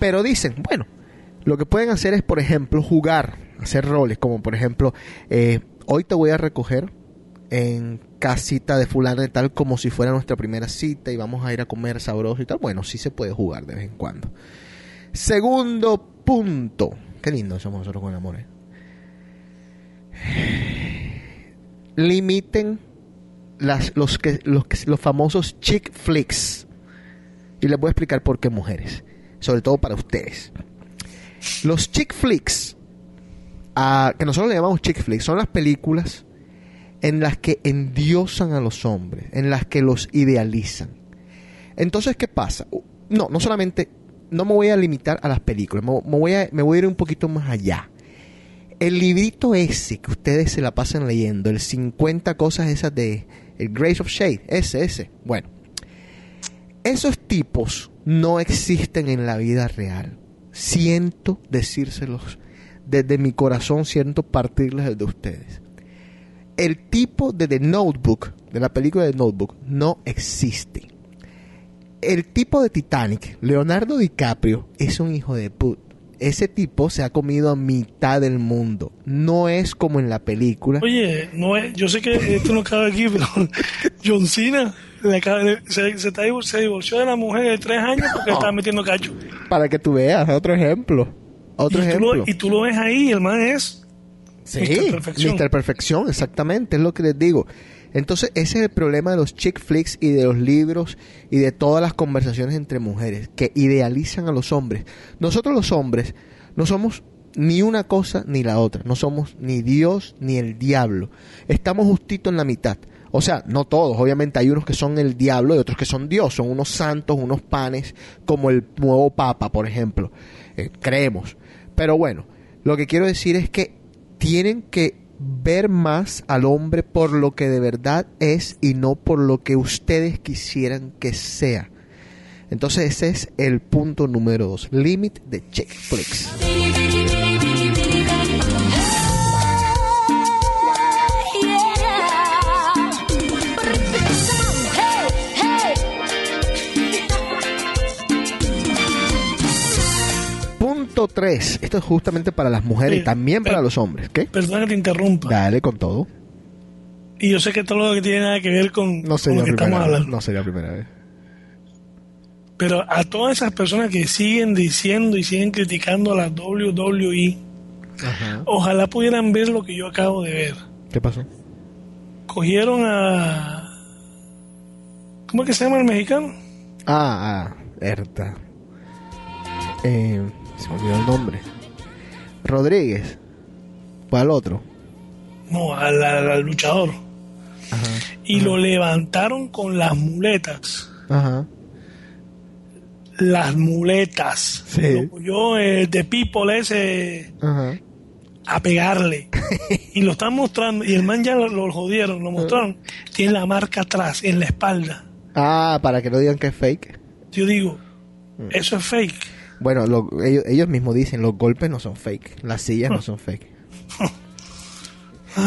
Pero dicen, bueno, lo que pueden hacer es, por ejemplo, jugar, hacer roles, como por ejemplo, eh, hoy te voy a recoger en casita de fulano y tal, como si fuera nuestra primera cita y vamos a ir a comer sabroso y tal. Bueno, sí se puede jugar de vez en cuando. Segundo punto. Qué lindo somos nosotros con el amor, ¿eh? Limiten las, los, que, los, los famosos chick flicks. Y les voy a explicar por qué mujeres. Sobre todo para ustedes. Los chick flicks, ah, que nosotros le llamamos chick flicks, son las películas en las que endiosan a los hombres, en las que los idealizan. Entonces, ¿qué pasa? No, no solamente, no me voy a limitar a las películas, me, me voy, a, me voy a ir un poquito más allá. El librito ese que ustedes se la pasan leyendo, el 50 cosas esas de el Grace of Shade, ese, ese. Bueno, esos tipos no existen en la vida real. Siento decírselos desde mi corazón, siento partirles de ustedes. El tipo de The Notebook, de la película de Notebook, no existe. El tipo de Titanic, Leonardo DiCaprio, es un hijo de put. Ese tipo se ha comido a mitad del mundo. No es como en la película. Oye, no es, yo sé que esto no cabe aquí, pero John Cena se, se está se divorció de la mujer de tres años porque estaba metiendo cacho. Para que tú veas, otro ejemplo. Otro y, tú ejemplo. lo, y tú lo ves ahí, el man es Sí, Mr. Perfección. Mr. Perfección, exactamente, es lo que les digo. Entonces, ese es el problema de los chick flicks y de los libros y de todas las conversaciones entre mujeres que idealizan a los hombres. Nosotros los hombres no somos ni una cosa ni la otra, no somos ni Dios ni el diablo. Estamos justito en la mitad. O sea, no todos, obviamente hay unos que son el diablo y otros que son Dios, son unos santos, unos panes, como el nuevo Papa, por ejemplo. Eh, creemos. Pero bueno, lo que quiero decir es que tienen que ver más al hombre por lo que de verdad es y no por lo que ustedes quisieran que sea. Entonces ese es el punto número dos. Limit de chick Punto tres. Esto es justamente para las mujeres y también para los hombres. ¿Qué? Perdona que te interrumpa. Dale con todo. Y yo sé que todo lo que tiene nada que ver con, No con lo que estamos primera vez. hablando. No sería la primera vez. Pero a todas esas personas que siguen diciendo y siguen criticando a la WWE, Ajá. ojalá pudieran ver lo que yo acabo de ver. ¿Qué pasó? Cogieron a... ¿Cómo es que se llama el mexicano? Ah, ah, Erta. Eh, se me olvidó el nombre. Rodríguez. ¿Cuál otro? No, al, al- al luchador. Ajá. Y lo levantaron con las muletas. Ajá. Las muletas. Sí. Cogió eh, de People ese Ajá. a pegarle. y lo están mostrando. Y el man ya lo, lo jodieron, lo mostraron. Tiene la marca atrás, en la espalda. Ah, para que no digan que es fake. Yo digo, Mm. eso es fake. Bueno, lo- ellos, ellos mismos dicen, los golpes no son fake. Las sillas no son fake.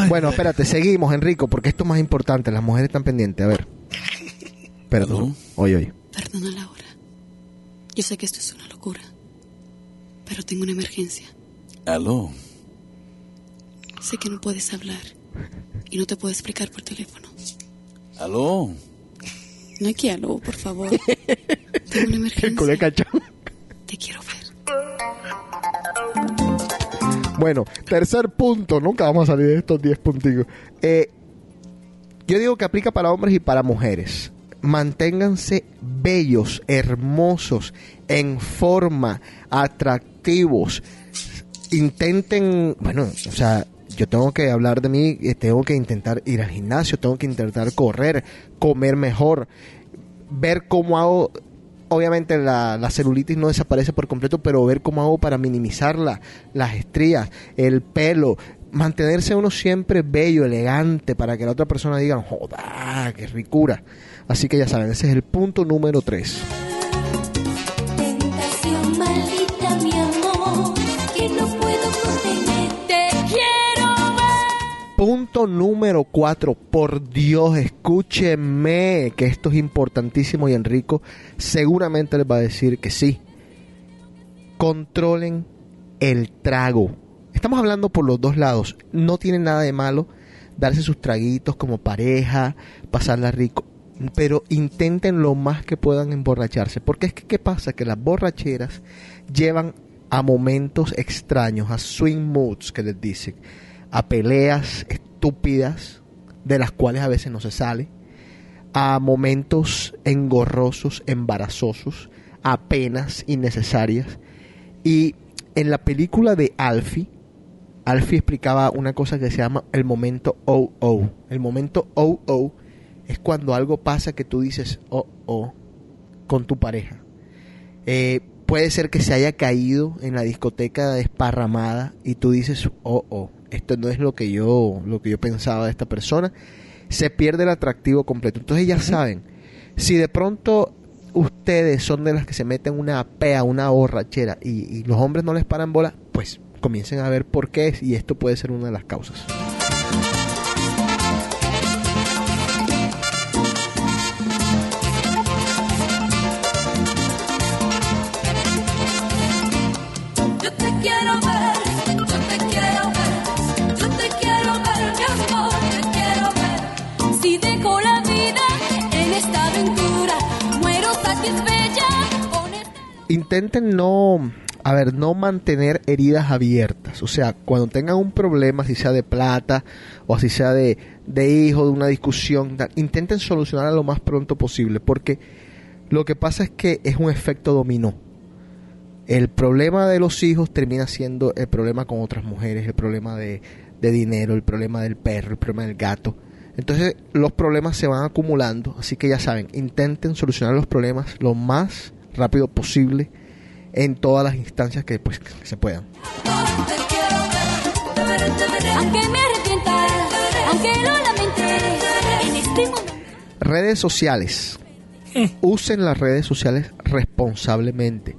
Bueno, espérate, seguimos, Enrico, porque esto es más importante. Las mujeres están pendientes. A ver. ¿Aló? Oye, oye. Perdona la hora. Yo sé que esto es una locura, pero tengo una emergencia. Aló. Sé que no puedes hablar y no te puedo explicar por teléfono. Aló. No hay que algo, por favor. Tengo una El emergencia. Quiero ver. Bueno, tercer punto. Nunca vamos a salir de estos 10 punticos. Eh, yo digo que aplica para hombres y para mujeres. Manténganse bellos, hermosos, en forma, atractivos. Intenten, bueno, o sea, yo tengo que hablar de mí, eh, tengo que intentar ir al gimnasio, tengo que intentar correr, comer mejor, ver cómo hago obviamente la, la celulitis no desaparece por completo, pero ver cómo hago para minimizarla, las estrías, el pelo, mantenerse uno siempre bello, elegante, para que la otra persona diga, joda, qué ricura. Así que ya saben, ese es el punto número 3. Punto número 4. Por Dios, escúcheme que esto es importantísimo y Enrico seguramente les va a decir que sí. Controlen el trago. Estamos hablando por los dos lados. No tiene nada de malo darse sus traguitos como pareja, pasarla rico. Pero intenten lo más que puedan emborracharse. Porque es que, ¿qué pasa? Que las borracheras llevan a momentos extraños, a swing moods que les dicen a peleas estúpidas de las cuales a veces no se sale, a momentos engorrosos, embarazosos, a penas innecesarias. Y en la película de Alfie, Alfie explicaba una cosa que se llama el momento oh-oh. El momento oh-oh es cuando algo pasa que tú dices oh-oh con tu pareja. Eh, puede ser que se haya caído en la discoteca desparramada y tú dices, oh, oh, esto no es lo que yo, lo que yo pensaba de esta persona. Se pierde el atractivo completo. Entonces ya saben, si de pronto ustedes son de las que se meten una pea, una borrachera y, y los hombres no les paran bola, pues comiencen a ver por qué es y esto puede ser una de las causas. Yo te quiero intenten no, a ver, no mantener heridas abiertas. O sea, cuando tengan un problema, si sea de plata o si sea de, de hijo, de una discusión, intenten solucionarla lo más pronto posible. Porque lo que pasa es que es un efecto dominó. El problema de los hijos termina siendo el problema con otras mujeres, el problema de, de dinero, el problema del perro, el problema del gato. Entonces los problemas se van acumulando, así que ya saben, intenten solucionar los problemas lo más rápido posible en todas las instancias que, pues, que se puedan. Este. Redes sociales. Usen las redes sociales responsablemente.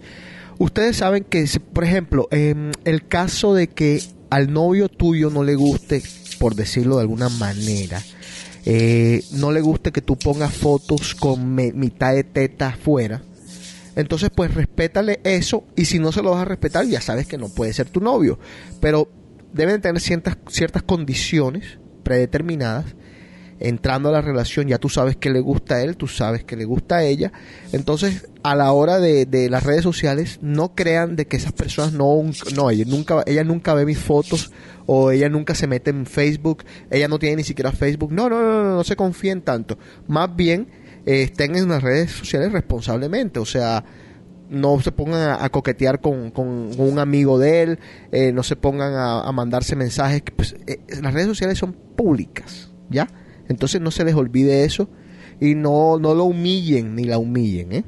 Ustedes saben que, por ejemplo, en el caso de que al novio tuyo no le guste, por decirlo de alguna manera, eh, no le guste que tú pongas fotos con mitad de teta afuera, entonces pues respétale eso y si no se lo vas a respetar ya sabes que no puede ser tu novio. Pero deben tener ciertas, ciertas condiciones predeterminadas. Entrando a la relación ya tú sabes que le gusta a él, tú sabes que le gusta a ella. Entonces a la hora de, de las redes sociales no crean de que esas personas no, no ella, nunca, ella nunca ve mis fotos o ella nunca se mete en Facebook, ella no tiene ni siquiera Facebook. No, no, no, no, no se confíen tanto. Más bien estén en las redes sociales responsablemente. O sea, no se pongan a, coquetear con, con un amigo de él, eh, no se pongan a, mandarse mensajes. pues, eh, las redes sociales son públicas, ¿ya? Entonces no se les olvide eso y no, no lo humillen ni la humillen, ¿eh?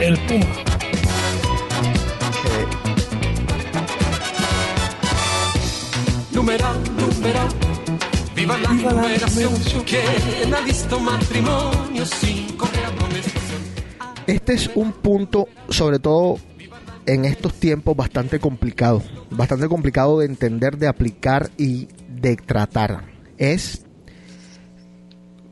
El Puma. Numeral, numeral, viva la numeración, ¿Quién ha visto matrimonio sin? Este es un punto, sobre todo en estos tiempos, bastante complicado. Bastante complicado de entender, de aplicar y de tratar. Es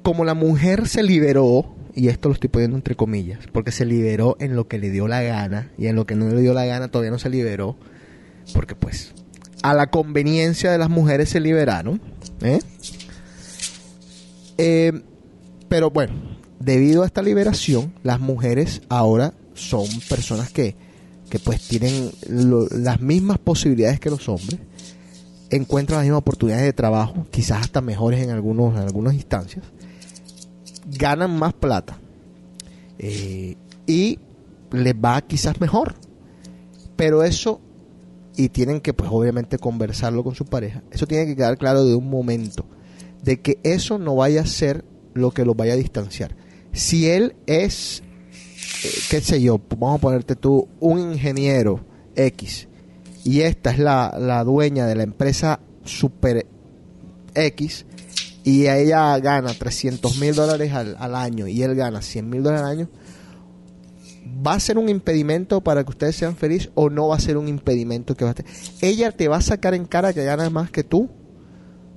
como la mujer se liberó, y esto lo estoy poniendo entre comillas, porque se liberó en lo que le dio la gana, y en lo que no le dio la gana todavía no se liberó, porque pues a la conveniencia de las mujeres se liberaron. ¿eh? Eh, pero bueno, debido a esta liberación, las mujeres ahora son personas que, que pues tienen las mismas posibilidades que los hombres, encuentran las mismas oportunidades de trabajo, quizás hasta mejores en, algunos, en algunas instancias, ganan más plata eh, y les va quizás mejor. Pero eso, y tienen que pues obviamente conversarlo con su pareja, eso tiene que quedar claro de un momento, de que eso no vaya a ser lo que los vaya a distanciar. Si él es, eh, qué sé yo, vamos a ponerte tú, un ingeniero X, y esta es la, la dueña de la empresa Super X, y ella gana 300 mil dólares al, al año, y él gana 100 mil dólares al año, ¿va a ser un impedimento para que ustedes sean felices o no va a ser un impedimento que va a tener? Ella te va a sacar en cara que gana más que tú.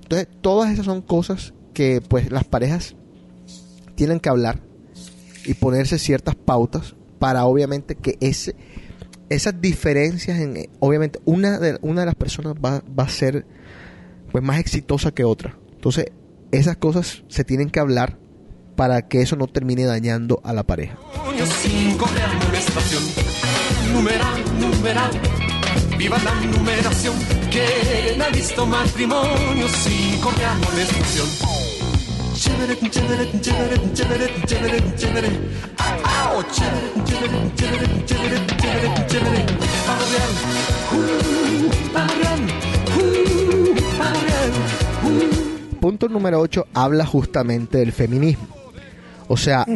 Entonces, todas esas son cosas que pues las parejas tienen que hablar y ponerse ciertas pautas para obviamente que ese esas diferencias en eh, obviamente una de una de las personas va, va a ser pues más exitosa que otra. Entonces, esas cosas se tienen que hablar para que eso no termine dañando a la pareja. Numeral, numeral, viva la numeración. ¿Quién ha visto matrimonio sin correa amonestación? Chévere, chévere, chévere, chévere, chévere, chévere. Au, chévere, chévere, chévere, chévere, chévere, chévere. Pavo real, uh, pavo real, uh, pavo real, uh. Punto número 8 habla justamente del feminismo. O sea,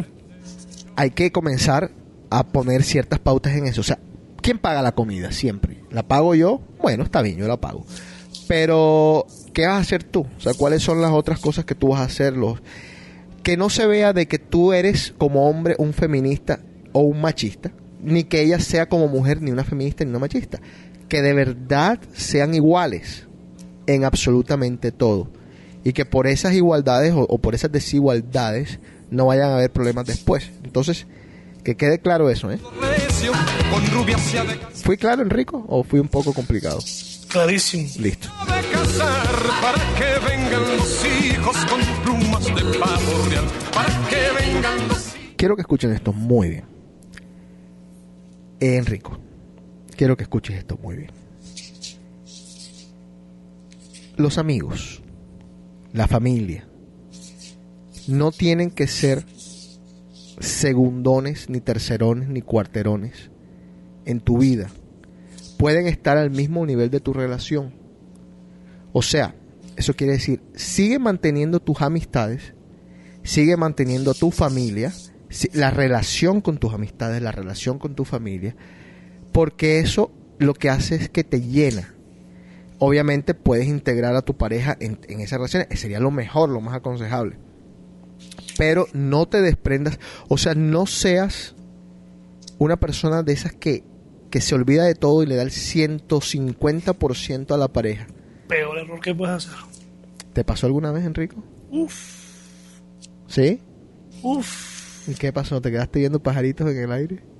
hay que comenzar a poner ciertas pautas en eso. O sea, ¿quién paga la comida? Siempre. ¿La pago yo? Bueno, está bien, yo la pago. Pero, ¿qué vas a hacer tú? O sea, ¿cuáles son las otras cosas que tú vas a hacer? Los... Que no se vea de que tú eres como hombre un feminista o un machista. ni que ella sea como mujer ni una feminista ni una machista. Que de verdad sean iguales en absolutamente todo. Y que por esas igualdades o, o por esas desigualdades no vayan a haber problemas después. Entonces, que quede claro eso, ¿eh? ¿Fui claro, Enrico? ¿O fui un poco complicado? Clarísimo. Listo. Quiero que escuchen esto muy bien. Eh, Enrico, quiero que escuches esto muy bien. Los amigos, la familia, no tienen que ser segundones, ni tercerones, ni cuarterones en tu vida. Pueden estar al mismo nivel de tu relación. O sea, eso quiere decir, sigue manteniendo tus amistades, sigue manteniendo tu familia, la relación con tus amistades, la relación con tu familia, porque eso lo que hace es que te llena. Obviamente puedes integrar a tu pareja en, en esa relación, sería lo mejor, lo más aconsejable. Pero no te desprendas, o sea, no seas una persona de esas que, que se olvida de todo y le da el 150% a la pareja. Peor error que puedes hacer. ¿Te pasó alguna vez, Enrico? Uf, ¿Sí? uf. ¿Y qué pasó? ¿Te quedaste viendo pajaritos en el aire?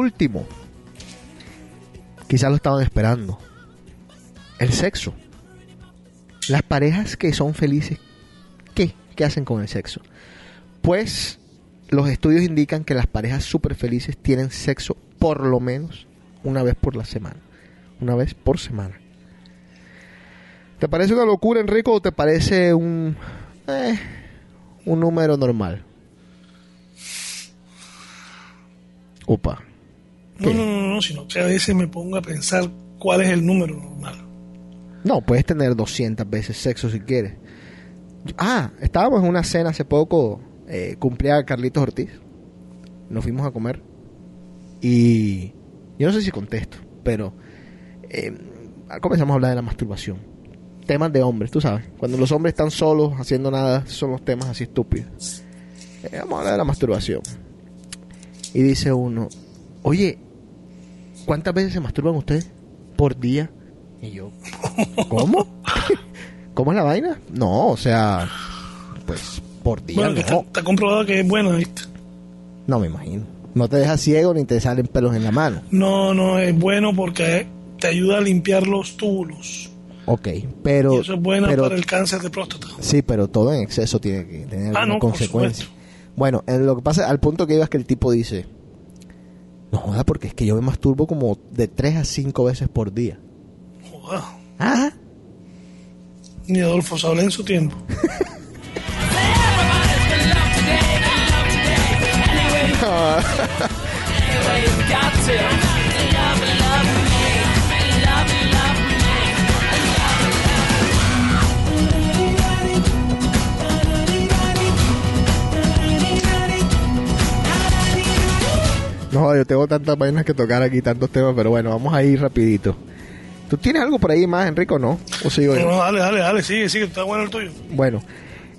último, quizás lo estaban esperando, el sexo. Las parejas que son felices, ¿qué? ¿Qué hacen con el sexo? Pues los estudios indican que las parejas súper felices tienen sexo por lo menos una vez por la semana. Una vez por semana. ¿Te parece una locura, Enrico, o te parece un, eh, un número normal? Opa. No, no, no, no, sino que a veces me pongo a pensar cuál es el número normal. No, puedes tener 200 veces sexo si quieres. Ah, estábamos en una cena hace poco, eh, cumplía Carlitos Ortiz. Nos fuimos a comer. Y yo no sé si contesto, pero eh, comenzamos a hablar de la masturbación. Temas de hombres, tú sabes. Cuando los hombres están solos, haciendo nada, son los temas así estúpidos. Eh, vamos a hablar de la masturbación. Y dice uno, oye, ¿cuántas veces se masturban ustedes por día? Y yo, ¿cómo? ¿Cómo es la vaina? No, o sea, pues por día Bueno, no. está, está comprobado que es bueno, ¿viste? No me imagino. No te deja ciego ni te salen pelos en la mano. No, no, es bueno porque te ayuda a limpiar los túbulos. Ok, pero... y eso es bueno pero- para el cáncer de próstata. Sí, pero todo en exceso tiene que tener Ah, alguna no, por consecuencia. Bueno, en lo que pasa, al punto que iba es que el tipo dice, no joda, porque es que yo me masturbo como de 3 a 5 veces por día. Joder. Ah, Ni Adolfo Sablé en su tiempo. no, yo tengo tantas vainas que tocar aquí, tantos temas, pero bueno, vamos a ir rapidito. ¿Tú tienes algo por ahí más, Enrico, no? ¿O sigo? No, no, dale, dale, dale, sigue, sigue, está bueno el tuyo. Bueno,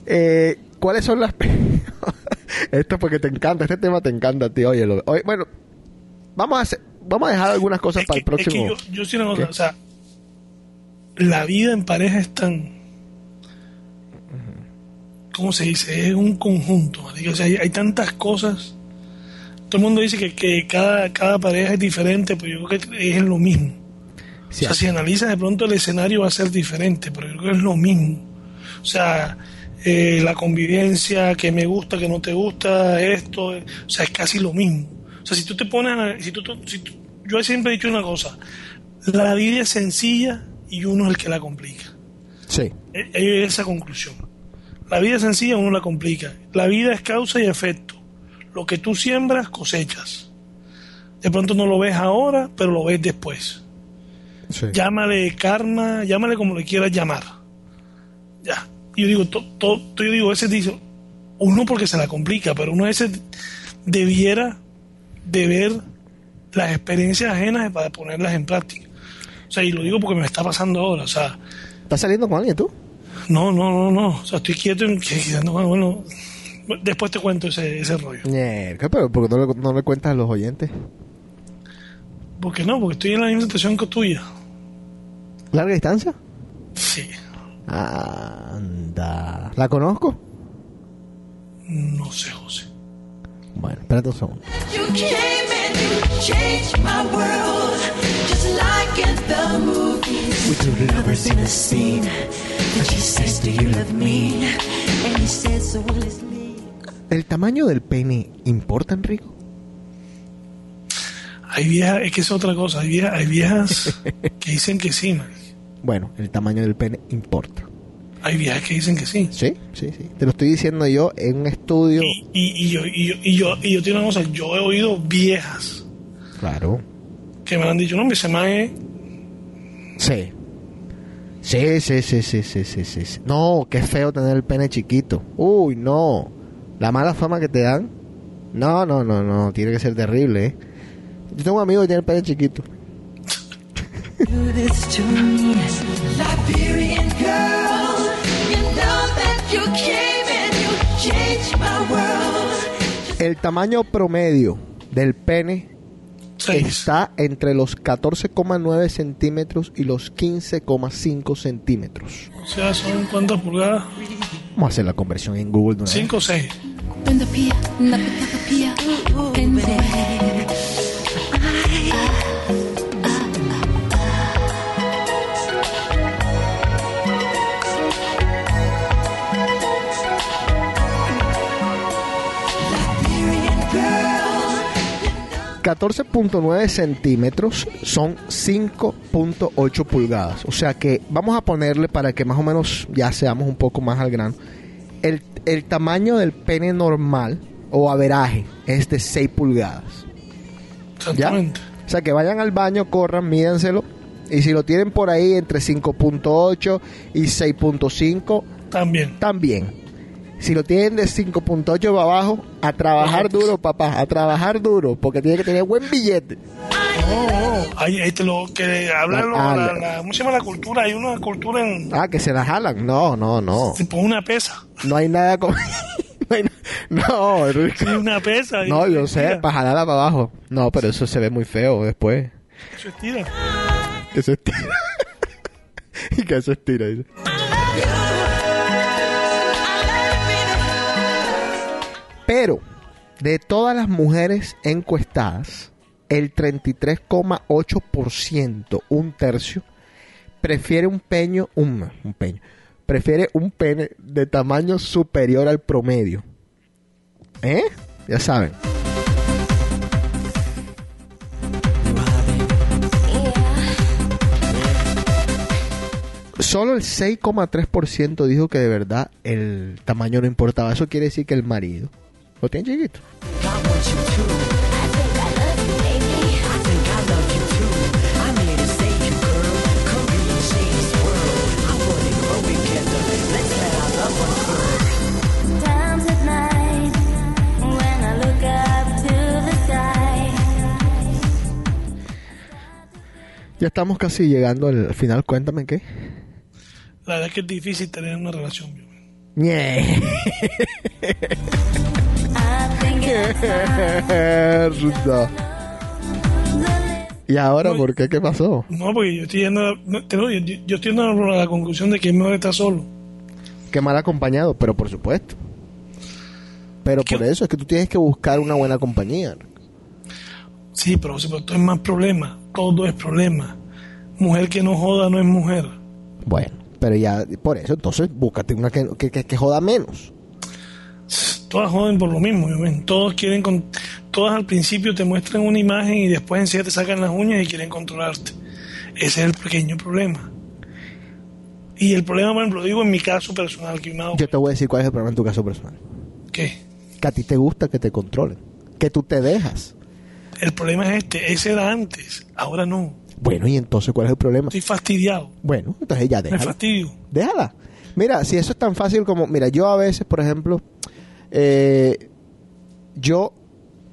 eh, ¿cuáles son las... Esto porque te encanta, este tema te encanta, tío. Oye, lo- oye, bueno, vamos a, hacer- vamos a dejar algunas cosas Es para que, el próximo. es que yo, yo sí una o sea, la vida en pareja es tan... ¿Cómo se dice? Es un conjunto. O sea, hay, hay tantas cosas. Todo el mundo dice que, que cada, cada pareja es diferente, pero yo creo que es lo mismo. Sí, o sea, si analizas de pronto el escenario va a ser diferente, pero yo creo que es lo mismo. O sea, eh, la convivencia, que me gusta, que no te gusta, esto, eh, o sea, es casi lo mismo. O sea, si tú te pones, si tú, si tú- yo siempre he dicho una cosa, la vida es sencilla y uno es el que la complica. Sí, Eh, eh, esa conclusión. La vida es sencilla, uno la complica. La vida es causa y efecto. Lo que tú siembras, cosechas. De pronto no lo ves ahora, pero lo ves después. Sí. Llámale karma, llámale como le quieras llamar. Ya. Y yo digo, to- to- yo digo, ese dice, uno porque se la complica, pero uno ese debiera de ver las experiencias ajenas para ponerlas en práctica. O sea, y lo digo porque me está pasando ahora. O sea, ¿Estás saliendo con alguien tú? no, no, no, no. O sea, estoy quieto en que, que- no, bueno, bueno, después te cuento ese, ese rollo. Mierda, pero ¿por qué no le, no le cuentas a los oyentes? ¿Por qué no? Porque estoy en la misma situación que tuya. ¿Larga distancia? Sí. Anda. ¿La conozco? No sé, José. Bueno, espérate un segundo. You came and you changed my world, just like in the movies. With two lovers in a scene, and she says, Do you love me? And he says, So will it's. ¿El tamaño del pene importa, Enrico? Hay viejas, es que es otra cosa. Hay viejas, hay viejas que dicen que sí, man. Bueno, el tamaño del pene importa. Hay viejas que dicen que sí. Sí, sí, sí. Te lo estoy diciendo yo en un estudio. Y, y, y yo, y, yo, y, yo, y yo tengo una cosa, yo he oído viejas Claro. que me han dicho, no, me se me es. Sí, sí, sí, sí, sí, sí, sí, sí. No, qué feo tener el pene chiquito. Uy, no. La mala fama que te dan. No, no, no, no. Tiene que ser terrible, ¿eh? Yo tengo un amigo que tiene el pelo chiquito. El tamaño promedio del pene está entre los 14,9 centímetros y los 15,5 centímetros. O sea, son cuántas pulgadas. Vamos a hacer la conversión en Google. 5 o 6 pia, na pita pia, girl, 14.9 centímetros son 5.8 pulgadas. O sea que vamos a ponerle para que más o menos ya seamos un poco más al grano. El, el tamaño del pene normal o averaje es de 6 pulgadas. ¿Ya? Exactamente. O sea que vayan al baño, corran, mídanselo. Y si lo tienen por ahí entre 5.8 y 6.5, También. también. Si lo tienen de 5.8 para abajo, a trabajar duro, papá, a trabajar duro, porque tiene que tener buen billete. No, no. Ahí, ahí te lo que habla Ah, la, la- la- ¿cómo se llama la cultura? Hay una cultura en Ah, que se la jalan. No, no, no. tipo una pesa. No hay nada como. no, Enrique. Una pesa. No, yo sé, para jalarla para abajo. No, pero eso se ve muy feo después. Eso estira. Se estira. y que se estira. dice. Pero, de todas las mujeres encuestadas, el 33,8%, un tercio, prefiere un peño, un, un peño, prefiere un pene de tamaño superior al promedio. ¿Eh? Ya saben. Solo el 6,3% dijo que de verdad el tamaño no importaba. Eso quiere decir que el marido lo tiene chiquito. Ya estamos casi llegando al final. Cuéntame qué. La verdad es que es difícil tener una relación. yo. Mierda. ¿Y ahora por qué? ¿Qué pasó? No, porque yo estoy yendo no, te yo, yo estoy yendo a la conclusión de que es mejor estar solo. Qué mal acompañado, pero por supuesto. Pero por eso es que tú tienes que buscar una buena compañía. Sí, pero, pero todo es más problema. Todo es problema. Mujer que no joda no es mujer. Bueno, pero ya por eso, entonces búscate una que, que, que- que joda menos. Todas joden por lo mismo. ven. Todos quieren, con, todas al principio te muestran una imagen y después enseguida te sacan las uñas y quieren controlarte. Ese es el pequeño problema. Y el problema, por ejemplo, lo digo en mi caso personal, que me Yo te voy a decir cuál es el problema en tu caso personal. ¿Qué? Que a ti te gusta que te controlen. Que tú te dejas. El problema es este, ese era antes, ahora no. Bueno, y entonces, ¿cuál es el problema? Estoy fastidiado, Bueno, entonces ya me déjala. fastidio. Déjala. Mira, si eso es tan fácil como... Mira, yo a veces, por ejemplo, eh, yo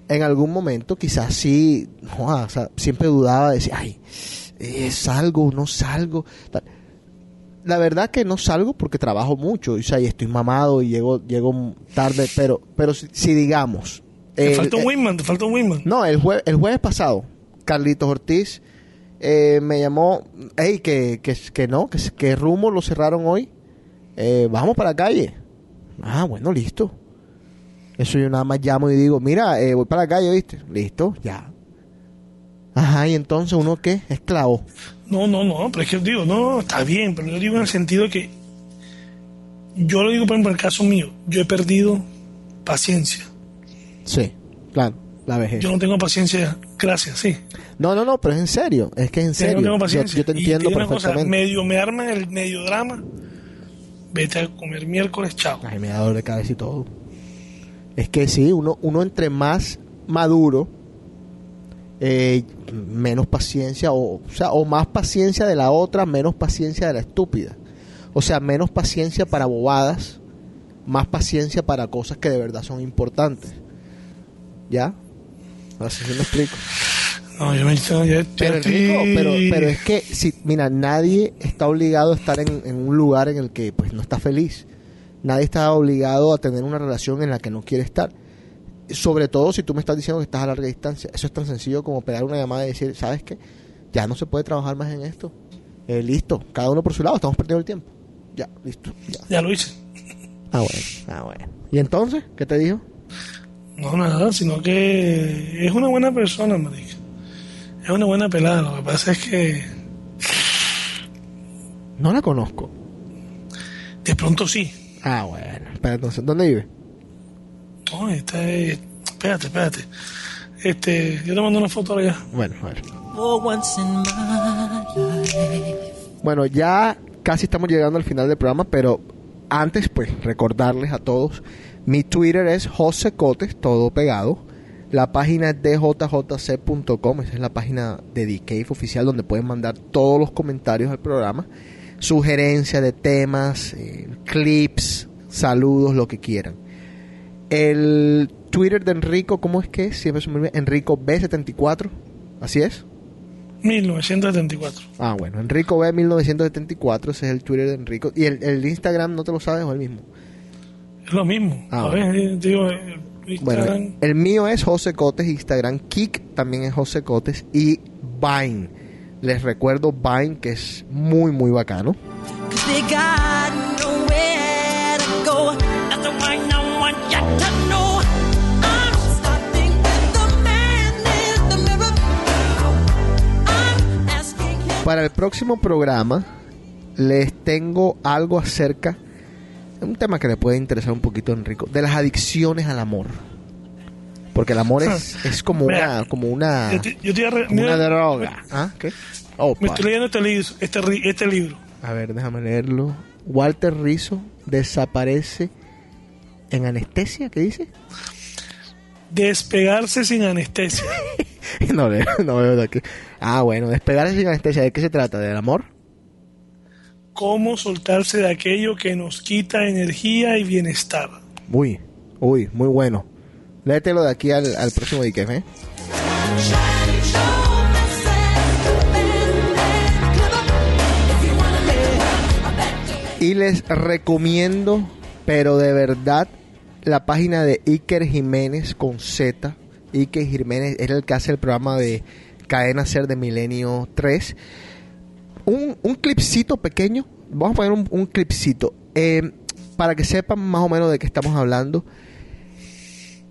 en algún momento quizás sí, joda, o sea, siempre dudaba de decir, ay, eh, salgo, no salgo. tal. La verdad que no salgo porque trabajo mucho, o sea, y estoy mamado y llego, llego tarde, pero, pero si, si digamos... Te el- falta un eh, Winman, te falta un Winman. no, el, jue- el jueves pasado, Carlitos Ortiz eh, me llamó, hey, que, que, que no, que, que rumbo lo cerraron hoy. Eh, vamos para la calle. Ah, bueno, listo. Eso yo nada más llamo y digo, mira, eh, voy para la calle, ¿viste? Listo, ya. Ajá, y entonces uno qué? Esclavo. No, no, no, pero es que digo, no, está bien, pero yo digo en el sentido que yo lo digo por ejemplo en el caso mío, yo he perdido paciencia. Sí, claro, la vejez. Yo no tengo paciencia, gracias, sí. No, no, no, pero es en serio, es que es en Yo serio. no tengo Yo- paciencia. Yo, te Y entiendo te digo una cosa, perfectamente. medio me arman el medio drama, vete a comer miércoles, chao. Ay, me da dolor de cabeza y todo. Es que sí, uno, uno entre más maduro, eh, menos paciencia, o, o sea, o más paciencia de la otra, menos paciencia de la estúpida. O sea, menos paciencia para bobadas, más paciencia para cosas que de verdad son importantes. ¿Ya? Así se me explico. No, yo me ya Pero, pero, pero es que, si, mira, nadie está obligado a estar en, en un lugar en el que pues no está feliz. Nadie está obligado a tener una relación en la que no quiere estar. Sobre todo si tú me estás diciendo que estás a larga distancia. Eso es tan sencillo como pegar una llamada y decir, ¿sabes qué? Ya no se puede trabajar más en esto. Eh, listo, cada uno por su lado, estamos perdiendo el tiempo. Ya, listo. Ya. Ya lo hice. Ah, bueno, ah, bueno. ¿Y entonces? ¿Qué te dijo? No, nada, sino que es una buena persona, marica. Es una buena pelada. Lo que pasa es que No la conozco. de pronto sí. Ah, bueno. Pero entonces, ¿dónde vive? No, esta es- Espérate, espérate. Este, yo te mando una foto allá. Bueno, a ver. Life. Bueno, ya casi estamos llegando al final del programa, pero antes, pues, recordarles a todos, mi Twitter es José Cotes, todo pegado. La página es djjc.com, esa es la página de The Cave oficial donde pueden mandar todos los comentarios al programa, sugerencias de temas, eh, clips, saludos, lo que quieran. El Twitter de Enrico, ¿cómo es que es? Siempre se me olvida. Enrico B74, ¿así es? 1974. Ah, bueno, Enrico B 1974, ese es el Twitter de Enrico. ¿Y el, el Instagram no te lo sabes o el mismo? Es lo mismo. Ah, a ver, eh, digo, eh, Bueno, Instagram, el mío es José Cotes, Instagram, Kik también es José Cotes y Vine. Les recuerdo Vine, que es muy, muy bacano. Para el próximo programa les tengo algo acerca, un tema que le puede interesar un poquito a Enrico, de las adicciones al amor. Porque el amor es, es como Mira, una, como una, yo te, yo te como mira, una droga. ¿Ah? ¿Qué? Oh, Me estoy leyendo este libro, este, este libro. A ver, déjame leerlo. Walter Rizzo desaparece en anestesia, ¿qué dice? Despegarse sin anestesia. no, leo, no veo de aquí. Ah, bueno, despegarse sin anestesia. ¿De qué se trata? ¿Del amor? Cómo soltarse de aquello que nos quita energía y bienestar. Uy, uy, muy bueno. Léetelo de aquí al, al próximo Dikem, ¿eh? Y les recomiendo, pero de verdad, la página de Iker Jiménez con Z. Iker Jiménez era el que hace el programa de Cadena Ser de Milenio 3. Un, un clipcito pequeño. Vamos a poner un, un clipcito. eh, para que sepan más o menos de qué estamos hablando.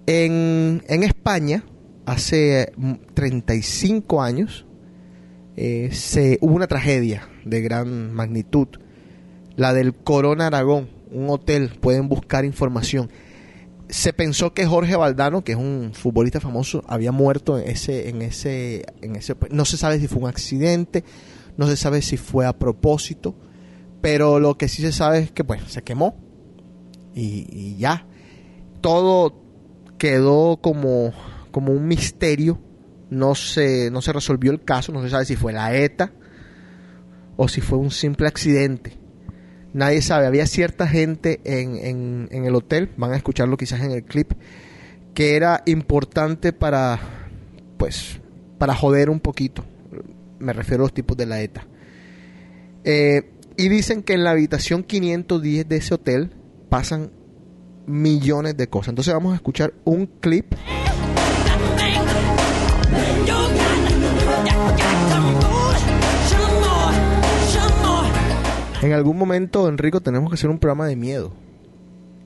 En, España, hace mm, 35 años, eh, se, hubo una tragedia de gran magnitud. La del Corona Aragón, un hotel, pueden buscar información. Se pensó que Jorge Valdano, que es un futbolista famoso, había muerto en ese, en ese, en ese, no se sabe si fue un accidente, no se sabe si fue a propósito, pero lo que sí se sabe es que pues se quemó y ya. Todo, quedó como, como un misterio. No se, no se resolvió el caso, no se sabe si fue la ETA o si fue un simple accidente. Nadie sabe, había cierta gente en, en, en el hotel, van a escucharlo quizás en el clip, que era importante para, pues, para joder un poquito. Me refiero a los tipos de la ETA. Eh, y dicen que en la habitación 510 de ese hotel pasan millones de cosas. Entonces vamos a escuchar un clip En algún momento, Enrico, tenemos que hacer un programa de miedo.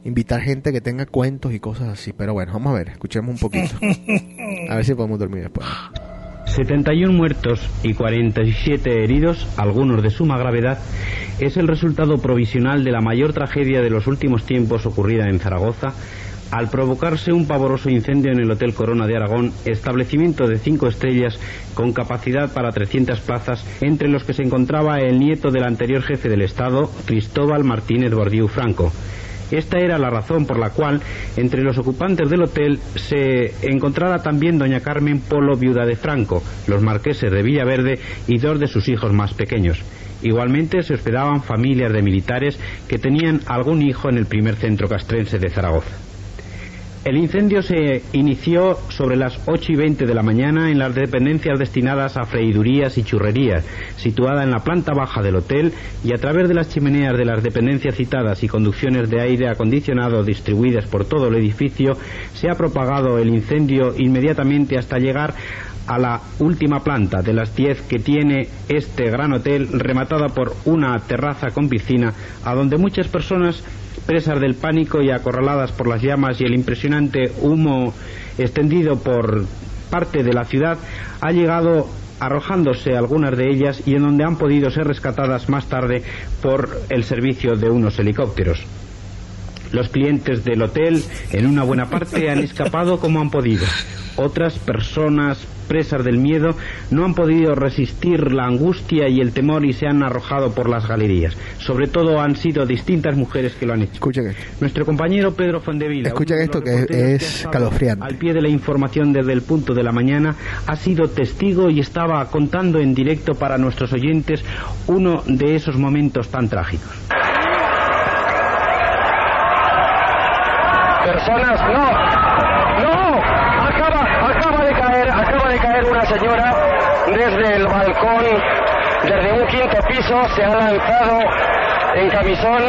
Invitar gente que tenga cuentos y cosas así. Pero bueno, vamos a ver, escuchemos un poquito. A ver si podemos dormir después. 71 muertos y 47 heridos, algunos de suma gravedad, es el resultado provisional de la mayor tragedia de los últimos tiempos ocurrida en Zaragoza, al provocarse un pavoroso incendio en el Hotel Corona de Aragón, establecimiento de cinco estrellas con capacidad para 300 plazas, entre los que se encontraba el nieto del anterior jefe del Estado, Cristóbal Martínez Bordiú Franco. Esta era la razón por la cual entre los ocupantes del hotel se encontraba también doña Carmen Polo, viuda de Franco, los marqueses de Villaverde y dos de sus hijos más pequeños. Igualmente se hospedaban familias de militares que tenían algún hijo en el primer centro castrense de Zaragoza. El incendio se inició sobre las 8 y 20 de la mañana en las dependencias destinadas a freidurías y churrerías, situada en la planta baja del hotel, y a través de las chimeneas de las dependencias citadas y conducciones de aire acondicionado distribuidas por todo el edificio, se ha propagado el incendio inmediatamente hasta llegar a la última planta de las 10 que tiene este gran hotel, rematada por una terraza con piscina, a donde muchas personas presas del pánico y acorraladas por las llamas y el impresionante humo extendido por parte de la ciudad, ha llegado arrojándose algunas de ellas y en donde han podido ser rescatadas más tarde por el servicio de unos helicópteros. Los clientes del hotel, en una buena parte, han escapado como han podido. Otras personas presas del miedo no han podido resistir la angustia y el temor y se han arrojado por las galerías. Sobre todo han sido distintas mujeres que lo han hecho. Escuchen esto. Nuestro compañero Pedro Fondevila, Escuchen esto que es- escalofriante. Al pie de la información desde el punto de la mañana, ha sido testigo y estaba contando en directo para nuestros oyentes uno de esos momentos tan trágicos. Personas, no, acaba, acaba de caer, acaba de caer una señora desde el balcón, desde un quinto piso, se ha lanzado en camisón,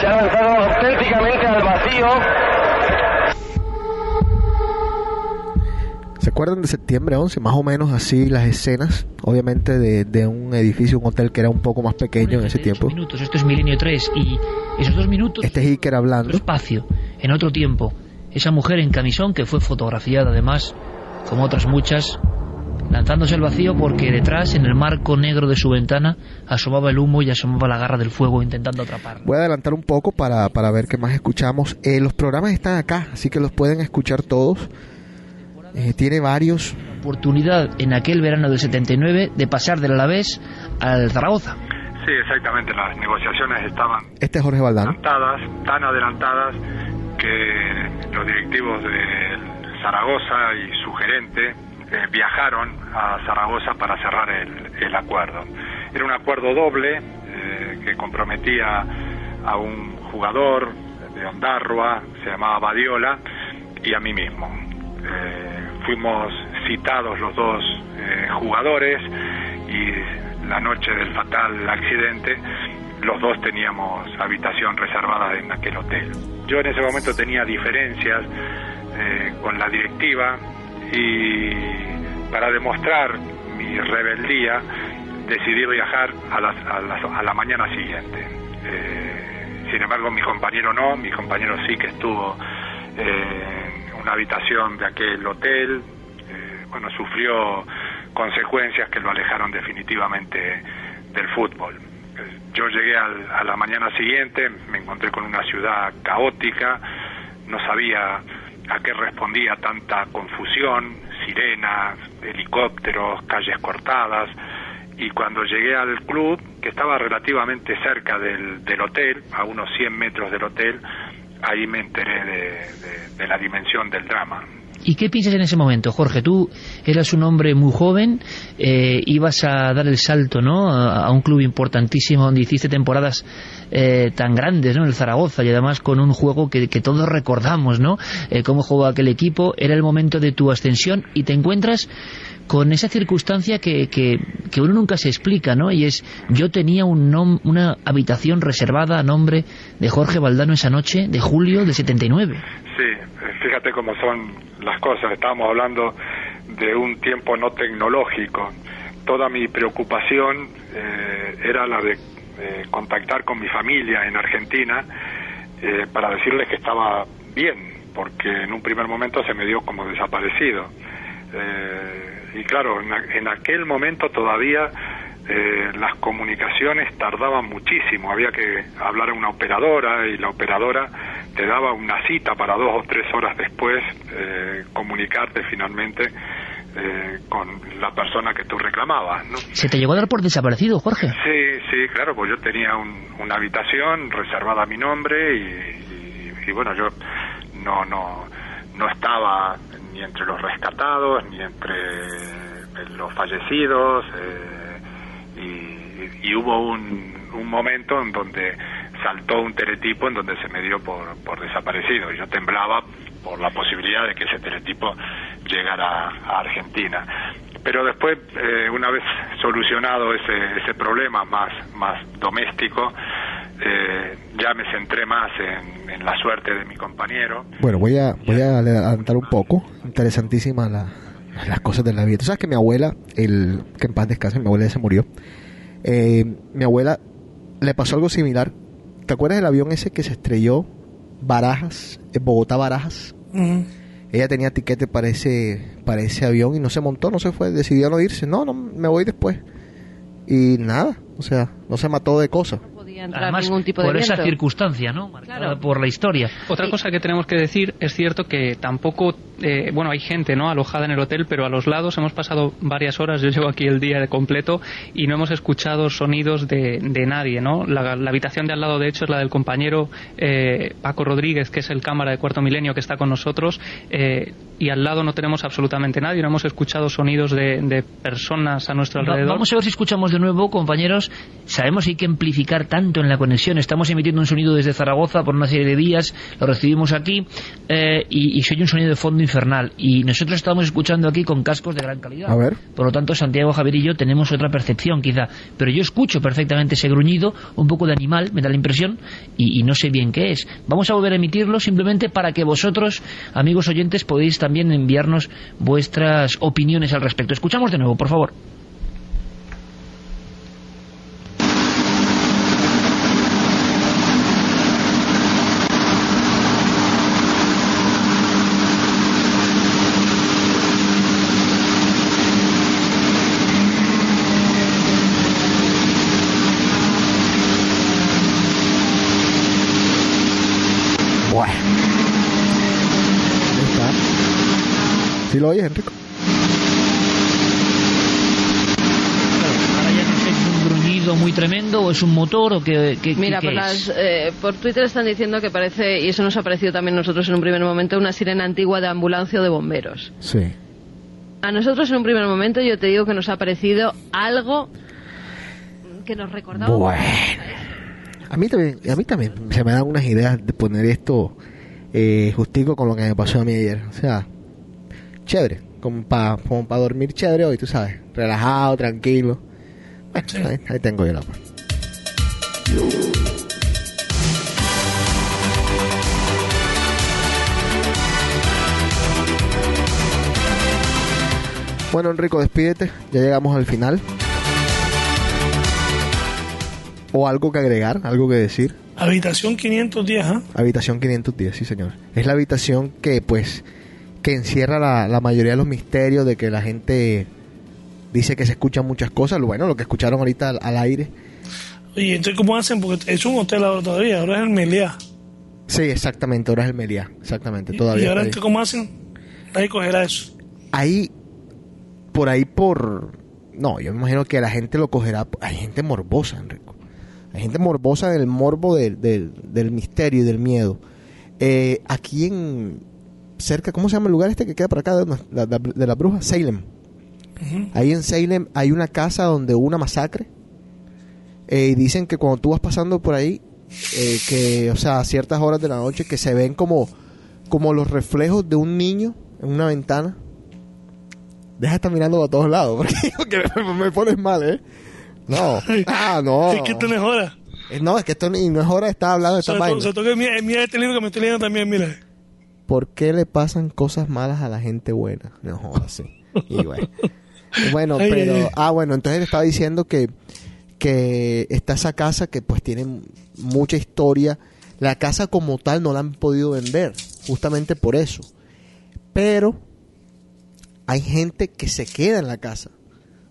se ha lanzado auténticamente al vacío. ¿Se acuerdan de septiembre 11? Más o menos así las escenas, obviamente de, de un edificio, un hotel que era un poco más pequeño en ese tiempo. minutos, esto es Milenio 3 y esos dos minutos Este es Iker hablando. espacio, en otro tiempo, esa mujer en camisón que fue fotografiada además, como otras muchas, lanzándose al vacío porque detrás, en el marco negro de su ventana, asomaba el humo y asomaba la garra del fuego intentando atraparla. Voy a adelantar un poco para, para ver qué más escuchamos. Eh, los programas están acá, así que los pueden escuchar todos. Eh, tiene varios. Oportunidad en aquel verano del 79 de pasar del Alavés al Zaragoza. Sí, exactamente. Las negociaciones estaban Este es Jorge Valdano. adelantadas, tan adelantadas que los directivos de Zaragoza y su gerente eh, viajaron a Zaragoza para cerrar el, acuerdo. Era un acuerdo doble eh, que comprometía a un jugador de Ondarroa, se llamaba Badiola, y a mí mismo. Eh, fuimos citados los dos jugadores y la noche del fatal accidente los dos teníamos habitación reservada en aquel hotel. Yo en ese momento tenía diferencias eh, con la directiva y para demostrar mi rebeldía decidí viajar a, las- a las- a la mañana siguiente. Eh, sin embargo, mi compañero no, mi compañero sí que estuvo eh, en una habitación de aquel hotel, eh, bueno, sufrió consecuencias que lo alejaron definitivamente del fútbol. Yo llegué al- a la mañana siguiente, me encontré con una ciudad caótica, no sabía a qué respondía tanta confusión, sirenas, helicópteros, calles cortadas, y cuando llegué al club, que estaba relativamente cerca del, del hotel, a unos 100 metros del hotel, ahí me enteré de, de- de la dimensión del drama. ¿Y qué piensas en ese momento, Jorge? Tú eras un hombre muy joven, eh, ibas a dar el salto ¿no? a, un club importantísimo donde hiciste temporadas eh, tan grandes, ¿no? el Zaragoza, y además con un juego que, que todos recordamos, ¿no? Eh, cómo jugó aquel equipo, era el momento de tu ascensión y te encuentras con esa circunstancia que, que, que uno nunca se explica, ¿no? Y es, yo tenía un nom- una habitación reservada a nombre de Jorge Valdano esa noche de julio de 79. Sí, fíjate cómo son las cosas. Estábamos hablando de un tiempo no tecnológico. Toda mi preocupación eh, era la de eh, contactar con mi familia en Argentina eh, para decirles que estaba bien, porque en un primer momento se me dio como desaparecido. Eh, y claro, en, en aquel momento todavía las comunicaciones tardaban muchísimo, había que hablar a una operadora y la operadora te daba una cita para dos o tres horas después eh, comunicarte finalmente eh, con la persona que tú reclamabas, ¿no? ¿Se te llegó a dar por desaparecido, Jorge? Sí, sí, claro, pues yo tenía un- una habitación reservada a mi nombre y, y- y, bueno, yo no, no, no estaba ni entre los rescatados ni entre eh, los fallecidos eh, y, y hubo un, un momento en donde saltó un teletipo en donde se me dio por, por desaparecido yo temblaba por la posibilidad de que ese teletipo llegara a Argentina. Pero después, eh, una vez solucionado ese, ese problema más, más doméstico, eh, ya me centré más en, en la suerte de mi compañero. Bueno, voy a, voy a adelantar un poco. Interesantísima la- las cosas de la vida. Tú sabes que mi abuela, el que en paz descanse, mi abuela ya se murió. Eh, mi abuela le pasó algo similar. ¿Te acuerdas del avión ese que se estrelló? Barajas, en Bogotá Barajas. Ujú. Ella tenía tiquete para ese, para ese avión y no se montó, no se fue, decidió no irse. No, no, me voy después. Y nada, o sea, no se mató de cosas. Podía entrar Además, ningún tipo de por esa circunstancia, ¿no? Marcada Claro. por la historia. Otra cosa que tenemos que decir es cierto que tampoco, eh, bueno, hay gente no alojada en el hotel, pero a los lados hemos pasado varias horas. Yo llevo aquí el día de completo y no hemos escuchado sonidos de, de nadie, ¿no? La, la habitación de al lado, de hecho, es la del compañero eh, Paco Rodríguez, que es el cámara de Cuarto Milenio que está con nosotros, eh, y al lado no tenemos absolutamente nadie. No hemos escuchado sonidos de, de personas a nuestro Va- alrededor. Vamos a ver si escuchamos de nuevo, compañeros. Sabemos que hay que amplificar tanto en la conexión. Estamos emitiendo un sonido desde Zaragoza por una serie de vías, lo recibimos aquí eh, y, y se oye un sonido de fondo infernal. Y nosotros estamos escuchando aquí con cascos de gran calidad. A ver. Por lo tanto, Santiago, Javier y yo tenemos otra percepción, quizá. Pero yo escucho perfectamente ese gruñido, un poco de animal, me da la impresión, y, y no sé bien qué es. Vamos a volver a emitirlo simplemente para que vosotros, amigos oyentes, podéis también enviarnos vuestras opiniones al respecto. Escuchamos de nuevo, por favor. Lo oyes, Enrico? Ahora ya no sé si es un gruñido muy tremendo o es un motor o qué, qué- Mira, qué por, es. las, eh, por Twitter están diciendo que parece, y eso nos ha parecido también a nosotros en un primer momento, una sirena antigua de ambulancia o de bomberos. Sí. A nosotros en un primer momento yo te digo que nos ha parecido algo que nos recordaba. Bueno. A mí también, a mí también se me dan unas ideas de poner esto eh, justico con lo que me pasó a mí ayer. O sea, chévere, como para como pa dormir chévere hoy, tú sabes, relajado, tranquilo. Bueno, ahí, ahí tengo yo la parte. Bueno, Enrico, despídete. Ya llegamos al final. ¿O algo que agregar? ¿Algo que decir? Habitación 510, ¿ah? Habitación 510, sí señor. Es la habitación que pues que encierra la, la mayoría de los misterios de que la gente dice que se escuchan muchas cosas. Bueno, lo que escucharon ahorita al, al aire. Oye, entonces, ¿cómo hacen? Porque es un hotel ahora todavía, ahora es el Meliá. Sí, exactamente, ahora es el Meliá. Exactamente, Y todavía. ahora, está ahí. entonces, ¿cómo hacen? Nadie cogerá eso. ahí, por ahí por... No, yo me imagino que la gente lo cogerá... Hay gente morbosa, Enrico. Hay gente morbosa del morbo del, del, del misterio y del miedo. Eh, aquí en cerca, ¿cómo se llama el lugar este que queda por acá de, la- de- de la bruja? Salem. Ahí en Salem hay una casa donde hubo una masacre. Eh, y dicen que cuando tú vas pasando por ahí, eh, que, o sea, a ciertas horas de la noche, que se ven como, como los reflejos de un niño en una ventana. Deja de estar mirando a todos lados, porque, porque me, me pones mal, ¿eh? No. Ah, no. Es que esto no es hora. Eh, No, es que esto ni- no es hora de estar hablando de esta vaina. se toca mira, mira este libro que me estoy leyendo también, mira. ¿Por qué le pasan cosas malas a la gente buena? No jodas, sí. Y bueno. Bueno, pero... Ah, bueno, entonces le estaba diciendo que, que está esa casa que pues tiene mucha historia. La casa como tal no la han podido vender, justamente por eso. Pero hay gente que se queda en la casa.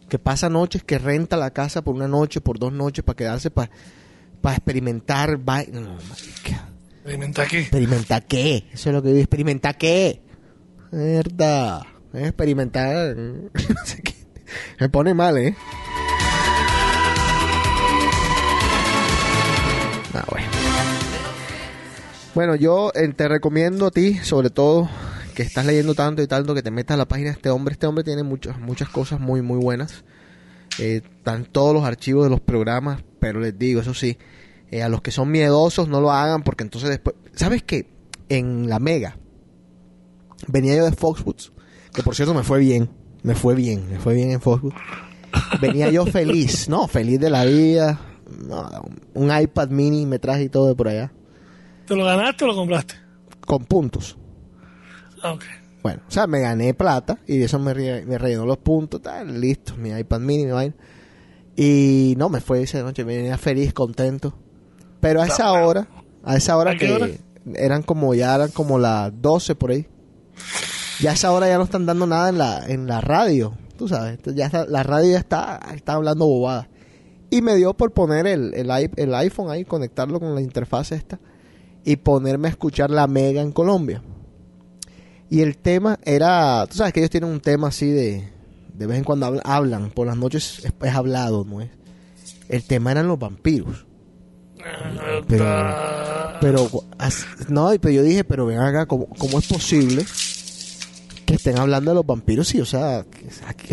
Que pasa noches, que renta la casa por una noche, por dos noches, para quedarse, para, para experimentar. No, marica. ¿Experimenta qué? ¿Experimentar qué? Eso es lo que digo. ¿Experimentar qué? Verdad. Experimentar. Me pone mal, ¿eh? Ah, bueno. Bueno, yo eh, te recomiendo a ti, sobre todo, que estás leyendo tanto y tanto, que te metas a la página de este hombre. Este hombre tiene muchas, muchas cosas muy, muy buenas. Eh, están todos los archivos de los programas, pero les digo, eso sí, eh, a los que son miedosos no lo hagan porque entonces después... ¿Sabes qué? En la Mega venía yo de Foxwoods, que por cierto me fue bien, me fue bien, me fue bien en Foxwoods. Venía yo feliz, ¿no? Feliz de la vida. Un iPad mini me traje y todo de por allá. ¿Te lo ganaste o lo compraste? Con puntos. Ah, ok. Bueno, o sea, me gané plata y eso me, re- me rellenó los puntos, tal, listo, mi iPad mini, mi vaina. Y no, me fue esa noche, me venía feliz, contento. Pero a esa hora, a esa hora ¿A qué que hora? eran como, ya eran como las 12 por ahí. Ya a esa hora ya no están dando nada en la, en la radio, tú sabes, ya está- la radio ya está, está hablando bobada. Y me dio por poner el, el, el iPhone ahí, conectarlo con la interfaz esta y ponerme a escuchar la Mega en Colombia. Y el tema era, tú sabes que ellos tienen un tema así de, de vez en cuando habla- hablan, por las noches es, es hablado, ¿no es? El tema eran los vampiros. Pero, pero, no, pero yo dije, pero ven acá, ¿cómo, es posible que estén hablando de los vampiros? Sí, o sea, aquí-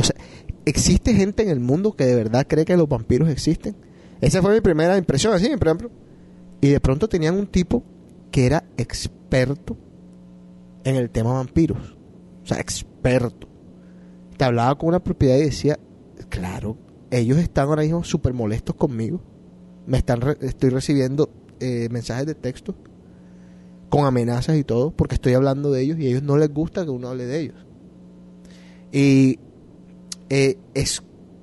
¿existe gente en el mundo que de verdad cree que los vampiros existen? Esa fue mi primera impresión, así, por ejemplo. Y de pronto tenían un tipo que era experto en el tema vampiros. O sea, experto. Te hablaba con una propiedad y decía, claro, ellos están ahora mismo súper molestos conmigo. Me están estoy recibiendo eh, mensajes de texto con amenazas y todo, porque estoy hablando de ellos y a ellos no les gusta que uno hable de ellos. Y eh,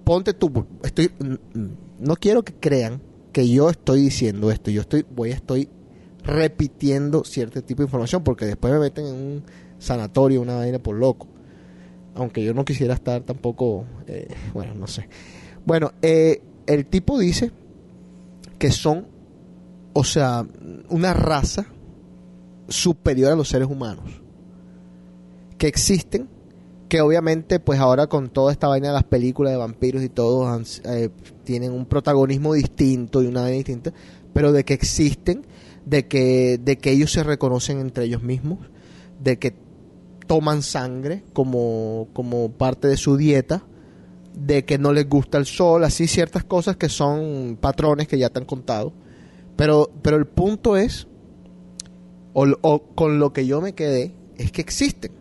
ponte tú, estoy, no quiero que crean que yo estoy diciendo esto, yo estoy, voy, estoy repitiendo cierto tipo de información, porque después me meten en un sanatorio, una vaina por loco. Aunque yo no quisiera estar tampoco, eh, bueno, no sé. Bueno, eh, el tipo dice que son, o sea, una raza superior a los seres humanos. Que existen, que obviamente pues ahora con toda esta vaina de las películas de vampiros y todo, eh, tienen un protagonismo distinto y una vaina distinta, pero de que existen, de que, de que ellos se reconocen entre ellos mismos, de que toman sangre como, como parte de su dieta, de que no les gusta el sol, así ciertas cosas que son patrones que ya te han contado. Pero, pero el punto es, o, o con lo que yo me quedé, es que existen.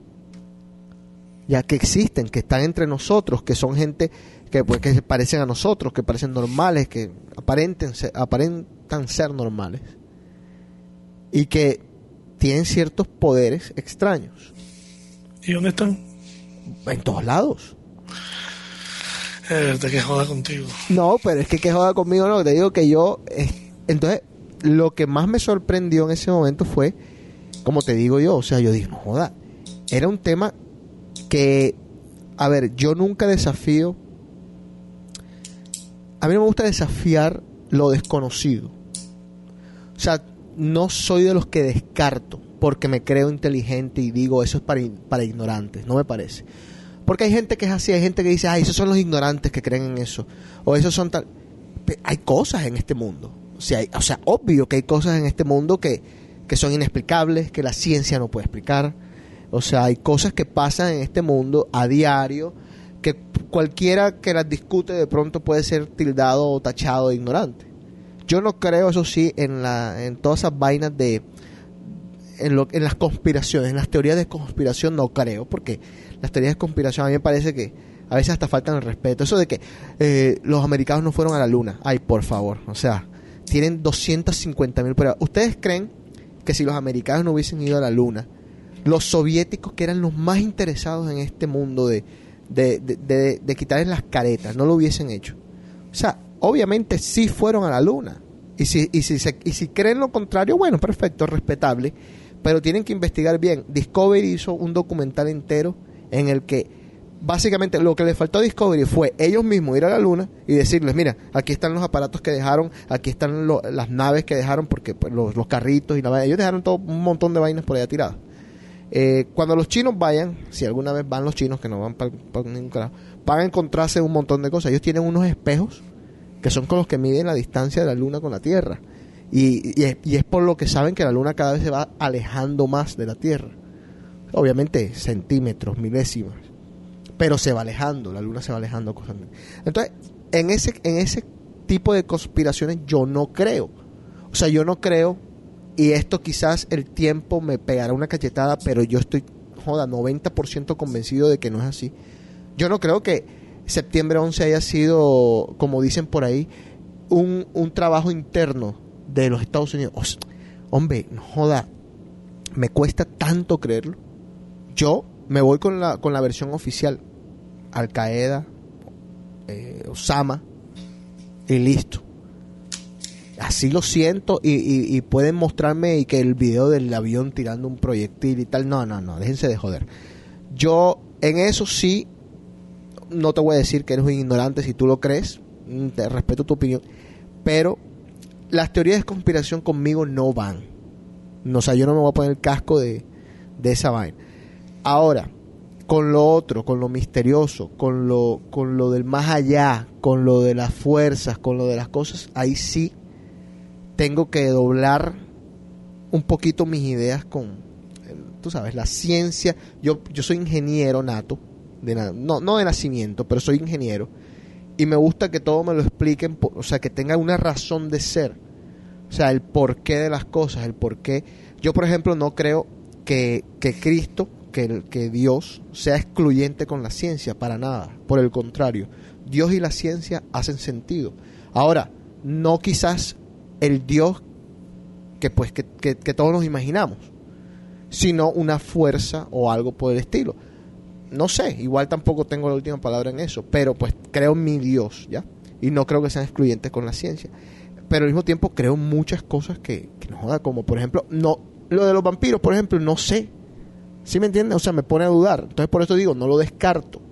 Ya que existen, que están entre nosotros, que son gente que, pues, que se parecen a nosotros, que parecen normales, que aparenten ser- aparentan ser normales. Y que tienen ciertos poderes extraños. ¿Y dónde están? En todos lados. Es verdad que joda contigo. No, pero es que que joda conmigo, no. Te digo que yo. eh, entonces, lo que más me sorprendió en ese momento fue, como te digo yo, o sea, yo dije, no joda. Era un tema que, a ver, yo nunca desafío. A mí no me gusta desafiar lo desconocido. O sea, no soy de los que descarto porque me creo inteligente y digo eso es para, para ignorantes. No me parece. Porque hay gente que es así, hay gente que dice, ay, esos son los ignorantes que creen en eso. O esos son tal... Hay cosas en este mundo. O sea, o sea, obvio que hay cosas en este mundo que, que son inexplicables, que la ciencia no puede explicar. O sea, hay cosas que pasan en este mundo a diario que cualquiera que las discute de pronto puede ser tildado o tachado de ignorante. Yo no creo, eso sí, en, la, en todas esas vainas de... En, lo, en las conspiraciones, en las teorías de conspiración no creo, porque las teorías de conspiración a mí me parece que a veces hasta faltan el respeto. Eso de que eh, los americanos no fueron a la luna, ay, por favor, o sea, tienen 250 mil pruebas. ¿Ustedes creen que si los americanos no hubiesen ido a la luna, los soviéticos, que eran los más interesados en este mundo de, de, de, quitarles las caretas, no lo hubiesen hecho? O sea, obviamente sí fueron a la luna. Y si, y si, se- y si creen lo contrario, bueno, perfecto, respetable. Pero tienen que investigar bien. Discovery hizo un documental entero en el que básicamente lo que le faltó a Discovery fue ellos mismos ir a la luna y decirles, mira, aquí están los aparatos que dejaron, aquí están lo- las naves que dejaron, porque pues, los, carritos y la ellos dejaron todo un montón de vainas por allá tiradas. Eh, cuando los chinos vayan, si alguna vez van los chinos que no van para ningún carajo, van a encontrarse un montón de cosas. Ellos tienen unos espejos que son con los que miden la distancia de la luna con la Tierra. Y, y y es por lo que saben que la luna cada vez se va alejando más de la Tierra. Obviamente centímetros, milésimas. Pero se va alejando, la luna se va alejando constantemente. Entonces, en ese, en ese tipo de conspiraciones yo no creo. O sea, yo no creo, y esto quizás el tiempo me pegará una cachetada, pero yo estoy, joda, 90% convencido de que no es así. Yo no creo que septiembre 11 haya sido, como dicen por ahí, un, un trabajo interno de los Estados Unidos. Hombre, joda, me cuesta tanto creerlo. Yo me voy con la, con la versión oficial. Al Qaeda, eh, Osama, y listo. Así lo siento y, pueden mostrarme y que el video del avión tirando un proyectil y tal. No, no, no, déjense de joder. Yo en eso sí, no te voy a decir que eres un ignorante si tú lo crees, mm, te respeto tu opinión, pero las teorías de conspiración conmigo no van. No, o sea, yo no me voy a poner el casco de, de esa vaina. Ahora, con lo otro, con lo misterioso, con lo, con lo del más allá, con lo de las fuerzas, con lo de las cosas, ahí sí tengo que doblar un poquito mis ideas con, tú sabes, la ciencia. Yo, yo soy ingeniero nato, de na- no, no de nacimiento, pero soy ingeniero. Y me gusta que todo me lo expliquen, o sea, que tenga una razón de ser. O sea, el porqué de las cosas, el porqué. Yo, por ejemplo, no creo que, que Cristo, que, Dios sea excluyente con la ciencia, para nada. Por el contrario, Dios y la ciencia hacen sentido. Ahora, no quizás el Dios que pues que, que- todos nos imaginamos, sino una fuerza o algo por el estilo. No sé, igual tampoco tengo la última palabra en eso, pero pues creo en mi Dios, ¿ya? Y no creo que sean excluyentes con la ciencia. Pero al mismo tiempo creo muchas cosas que, que no joda, como por ejemplo, no, lo de los vampiros, por ejemplo, no sé. ¿Sí me entiendes? O sea, me pone a dudar. Entonces por eso digo, no lo descarto.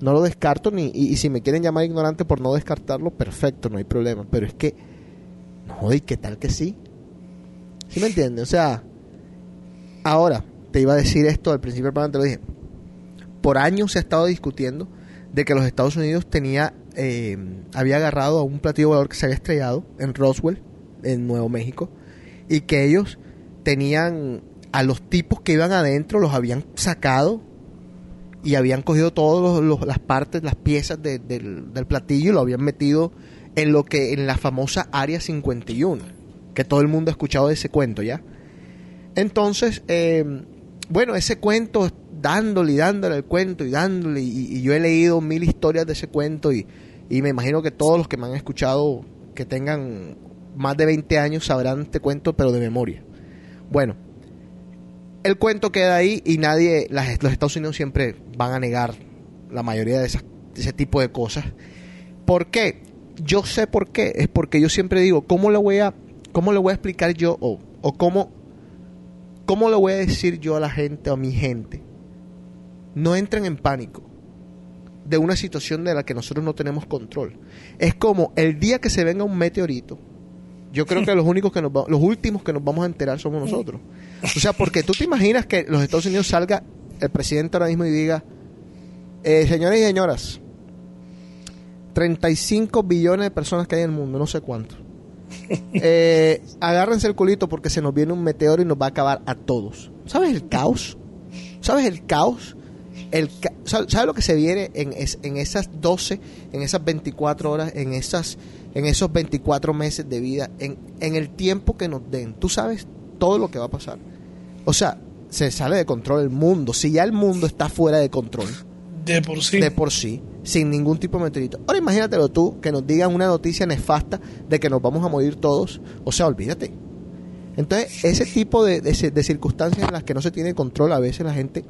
No lo descarto ni, y, si me quieren llamar ignorante por no descartarlo, perfecto, no hay problema. Pero es que, no joda, ¿y qué tal que sí? ¿Sí me entiendes? O sea, ahora, te iba a decir esto al principio del programa, te lo dije. Por años se ha estado discutiendo de que los Estados Unidos tenía, eh, había agarrado a un platillo volador que se había estrellado en Roswell, en Nuevo México, y que ellos tenían a los tipos que iban adentro, los habían sacado y habían cogido todas las partes, las piezas de- del, del platillo y lo habían metido en lo que en la famosa Área 51, que todo el mundo ha escuchado de ese cuento ya. Entonces, eh, bueno, ese cuento, dándole y dándole el cuento y dándole, y, y yo he leído mil historias de ese cuento y, y me imagino que todos los que me han escuchado que tengan más de 20 años sabrán este cuento, pero de memoria. Bueno, el cuento queda ahí y nadie, las- los Estados Unidos siempre van a negar la mayoría de, esas- ese tipo de cosas. ¿Por qué? Yo sé por qué. Es porque yo siempre digo, ¿cómo le voy a, cómo le voy a explicar yo o, cómo, cómo le voy a decir yo a la gente o a mi gente? No entren en pánico de una situación de la que nosotros no tenemos control. Es como el día que se venga un meteorito, yo creo que los únicos que nos va- los últimos que nos vamos a enterar somos nosotros. O sea, porque tú te imaginas que los Estados Unidos salga el presidente ahora mismo y diga, eh, señores y señoras, 35 billones de personas que hay en el mundo, no sé cuánto. eh, agárrense el culito porque se nos viene un meteoro y nos va a acabar a todos. ¿Sabes el caos? ¿Sabes el caos? El ca- ¿Sabes lo que se viene en, es- en esas 12, en esas 24 horas, en, esas, en esos 24 meses de vida, en, en el tiempo que nos den? Tú sabes todo lo que va a pasar. O sea, se sale de control el mundo. Si ya el mundo está fuera de control, De por sí. de por sí, sin ningún tipo de meteorito. Ahora imagínatelo tú, que nos digan una noticia nefasta de que nos vamos a morir todos. O sea, olvídate. Entonces, ese tipo de, de- de circunstancias en las que no se tiene control, a veces la gente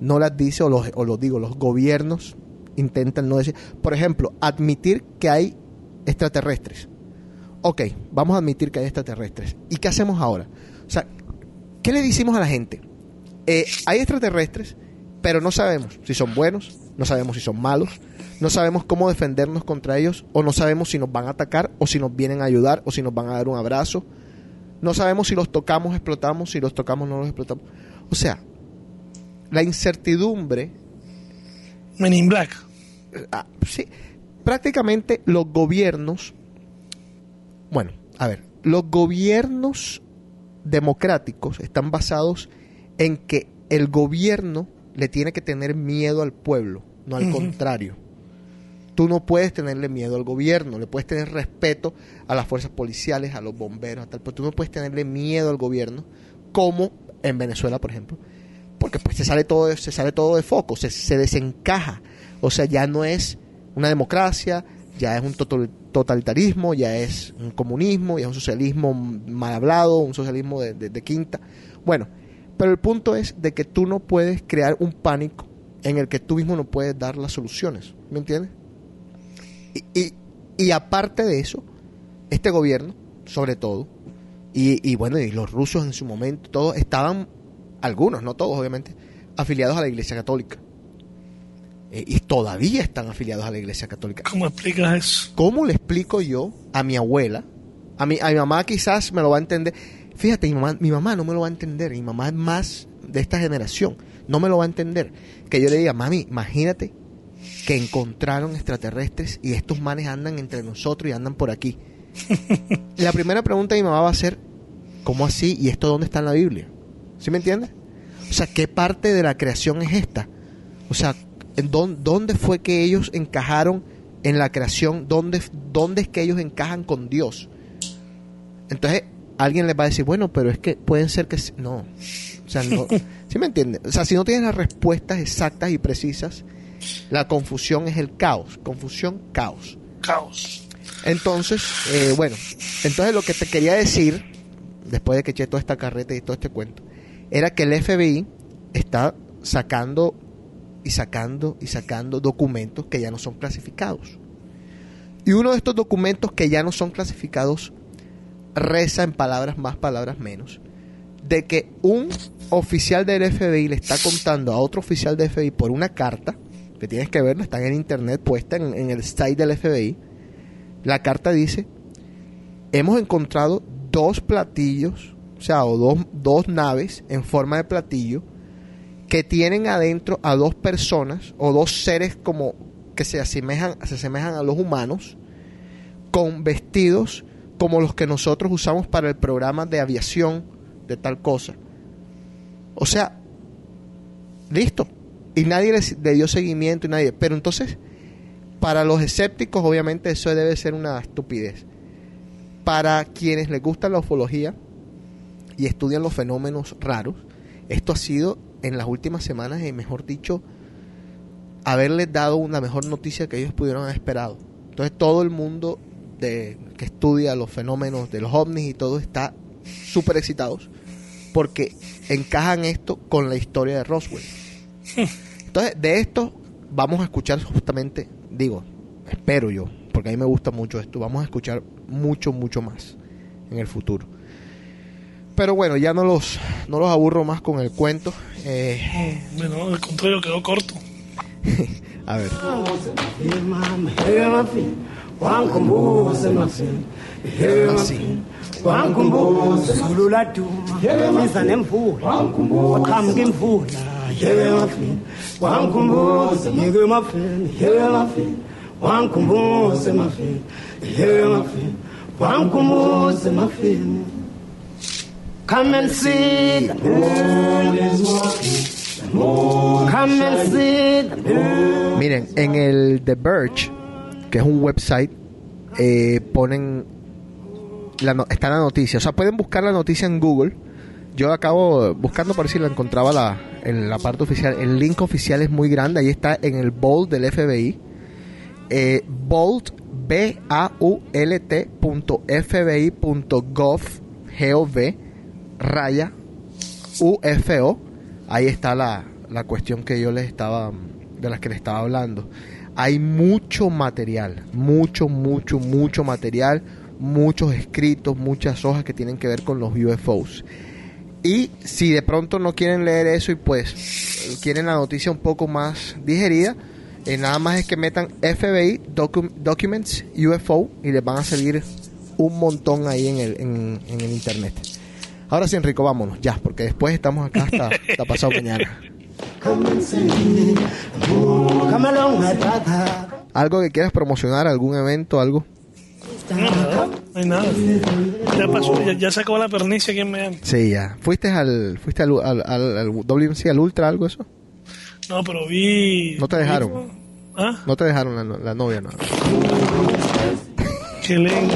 no las dice o los, o los digo, los gobiernos intentan no decir. Por ejemplo, admitir que hay extraterrestres. Ok, vamos a admitir que hay extraterrestres. ¿Y qué hacemos ahora? O sea, ¿qué le decimos a la gente? Eh, hay extraterrestres, pero no sabemos si son buenos, no sabemos si son malos, no sabemos cómo defendernos contra ellos, o no sabemos si nos van a atacar, o si nos vienen a ayudar, o si nos van a dar un abrazo. No sabemos si los tocamos, explotamos, si los tocamos, no los explotamos. O sea, la incertidumbre. Men in Black. Ah, sí, prácticamente los gobiernos. Bueno, a ver, los gobiernos democráticos están basados en que el gobierno le tiene que tener miedo al pueblo, no al contrario. Tú no puedes tenerle miedo al gobierno, le puedes tener respeto a las fuerzas policiales, a los bomberos, a tal, pero tú no puedes tenerle miedo al gobierno, como en Venezuela, por ejemplo, porque pues se sale todo, se sale todo de foco, se, se desencaja. O sea, ya no es una democracia, ya es un total- totalitarismo, ya es un comunismo, ya es un socialismo mal hablado, un socialismo de quinta. Bueno, pero el punto es de que tú no puedes crear un pánico en el que tú mismo no puedes dar las soluciones. ¿Me entiendes? Y, y, y aparte de eso, este gobierno, sobre todo, y, y bueno, y los rusos en su momento, todos estaban, algunos, no todos obviamente, afiliados a la Iglesia Católica. Eh, y todavía están afiliados a la Iglesia Católica. ¿Cómo explicas eso? ¿Cómo le explico yo a mi abuela? A mi, a mi mamá quizás me lo va a entender. Fíjate, mi mamá, mi mamá no me lo va a entender. Mi mamá es más de esta generación. No me lo va a entender. Que yo le diga, mami, imagínate que encontraron extraterrestres y estos manes andan entre nosotros y andan por aquí. la primera pregunta de mi mamá va a ser, ¿cómo así? ¿Y esto dónde está en la Biblia? ¿Sí me entiendes? O sea, ¿qué parte de la creación es esta? O sea, ¿en dón- ¿dónde fue que ellos encajaron en la creación? ¿Dónde, ¿Dónde es que ellos encajan con Dios? Entonces, alguien les va a decir, bueno, pero es que pueden ser que... sí". No. O sea, no. ¿Sí me entiendes? O sea, si no tienes las respuestas exactas y precisas, la confusión es el caos. Confusión, caos. Caos. Entonces, eh, bueno, entonces lo que te quería decir, después de que eché toda esta carreta y todo este cuento, era que el FBI está sacando y sacando y sacando documentos que ya no son clasificados. Y uno de estos documentos que ya no son clasificados reza en palabras más, palabras menos, de que un oficial del FBI le está contando a otro oficial del FBI por una carta, que tienes que verlo, está en internet puesta en, en el site del FBI, la carta dice, hemos encontrado dos platillos, o sea, o dos, dos naves en forma de platillo, que tienen adentro a dos personas o dos seres como que se asemejan, se asemejan a los humanos, con vestidos como los que nosotros usamos para el programa de aviación de tal cosa. O sea, listo. Y nadie le dio seguimiento y nadie. Pero entonces, para los escépticos, obviamente eso debe ser una estupidez. Para quienes les gusta la ufología y estudian los fenómenos raros, esto ha sido en las últimas semanas, y mejor dicho, haberles dado una mejor noticia que ellos pudieron haber esperado. Entonces todo el mundo de, que estudia los fenómenos de los ovnis y todo está súper excitados porque encajan esto con la historia de Roswell. Entonces, de esto vamos a escuchar justamente, digo, espero yo, porque a mí me gusta mucho esto, vamos a escuchar mucho, mucho más en el futuro. Pero bueno, ya no los, no los aburro más con el cuento. Eh, Bueno, al contrario, quedó corto. a ver. wankumbuze mafini mafini wankumbuze mafini yewe mafini Wankumbuze mafini. Come and see the is. Come and see. Miren, en el The Verge, que es un website, eh, ponen. Está la noticia. O sea, pueden buscar la noticia en Google. Yo acabo buscando por si la encontraba la, en la parte oficial. El link oficial es muy grande. Ahí está en el bold del FBI. Eh, bold, B-A-U-L-T punto FBI punto gov, G-O-V, raya, UFO. Ahí está la, la cuestión que yo les estaba, de las que les estaba hablando. Hay mucho material, mucho, mucho, mucho material, muchos escritos, muchas hojas que tienen que ver con los UFOs. Y si de pronto no quieren leer eso y pues quieren la noticia un poco más digerida, eh, nada más es que metan FBI docu- Documents UFO y les van a salir un montón ahí en el, en, en el internet. Ahora sí, Enrico, vámonos, ya, porque después estamos acá hasta, hasta pasado mañana. ¿Algo que quieras promocionar? ¿Algún evento? ¿Algo? No, no hay nada. Ya pasó, ya, ya se acabó la pernicia aquí en Miami. Sí, ya. ¿Fuiste al, fuiste al, al, al, al WMC, al Ultra, algo eso? No, pero vi. No te dejaron. ¿Ah? No te dejaron la, la novia, no. Qué lindo.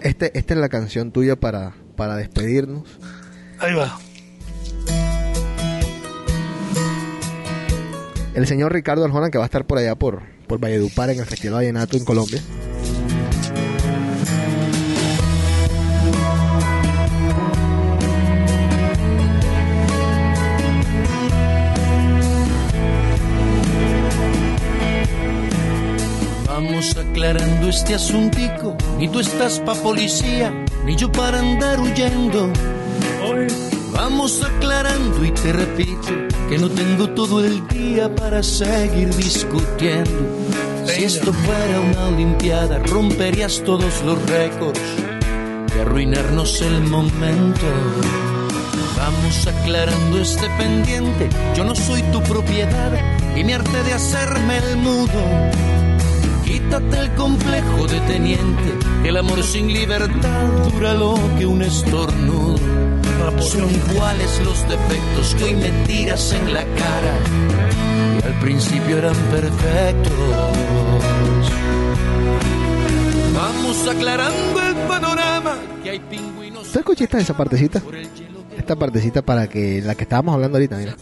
Este, esta es la canción tuya para, para despedirnos. Ahí va. El señor Ricardo Arjona, que va a estar por allá por, por Valledupar en el Festival Vallenato en Colombia. Aclarando este asuntico. Ni tú estás pa' policía, ni yo para andar huyendo. Vamos aclarando y te repito que no tengo todo el día para seguir discutiendo. Si esto fuera una olimpiada, romperías todos los récords de arruinarnos el momento. Vamos aclarando este pendiente. Yo no soy tu propiedad y me harté de hacerme el mudo. Quítate el complejo de teniente. El amor sin libertad dura lo que un estornudo. Son iguales los defectos que hoy me tiras en la cara. Y al principio eran perfectos. Vamos aclarando el panorama. Que hay pingüinos. ¿Tú escuchaste esa partecita? Esta partecita para que la que estábamos hablando ahorita, mira.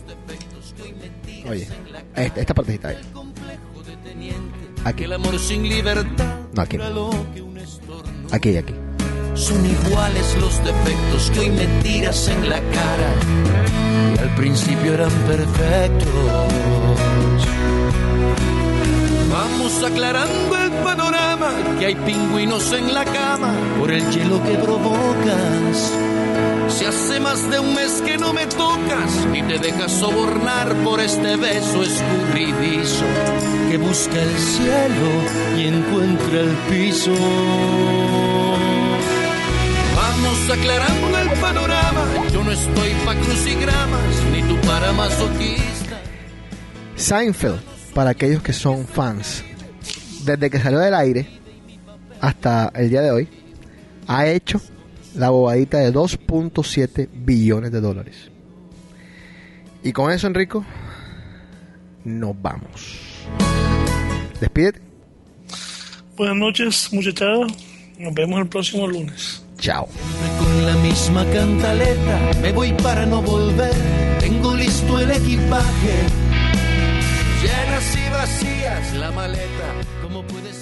Oye, esta, esta partecita ahí. Aquí. El amor sin libertad No, aquí. Aquí, aquí. Son iguales los defectos que hoy me tiras en la cara. Y al principio eran perfectos. Vamos aclarando el panorama. Que hay pingüinos en la cama por el hielo que provocas. Si hace más de un mes que no me tocas y te dejas sobornar por este beso escurridizo que busca el cielo y encuentra el piso. Vamos aclarando el panorama. Yo no estoy pa' crucigramas ni tú para masoquista. Seinfeld, para aquellos que son fans, desde que salió del aire hasta el día de hoy, ha hecho la bobadita de 2.7 billones de dólares. Y con eso, Enrico, nos vamos. Despídete. Buenas noches, muchachada. Nos vemos el próximo lunes. Chao. Con la misma cantaleta me voy para no volver. Tengo listo el equipaje. Llenas y vacías la maleta. ¿Cómo puedes?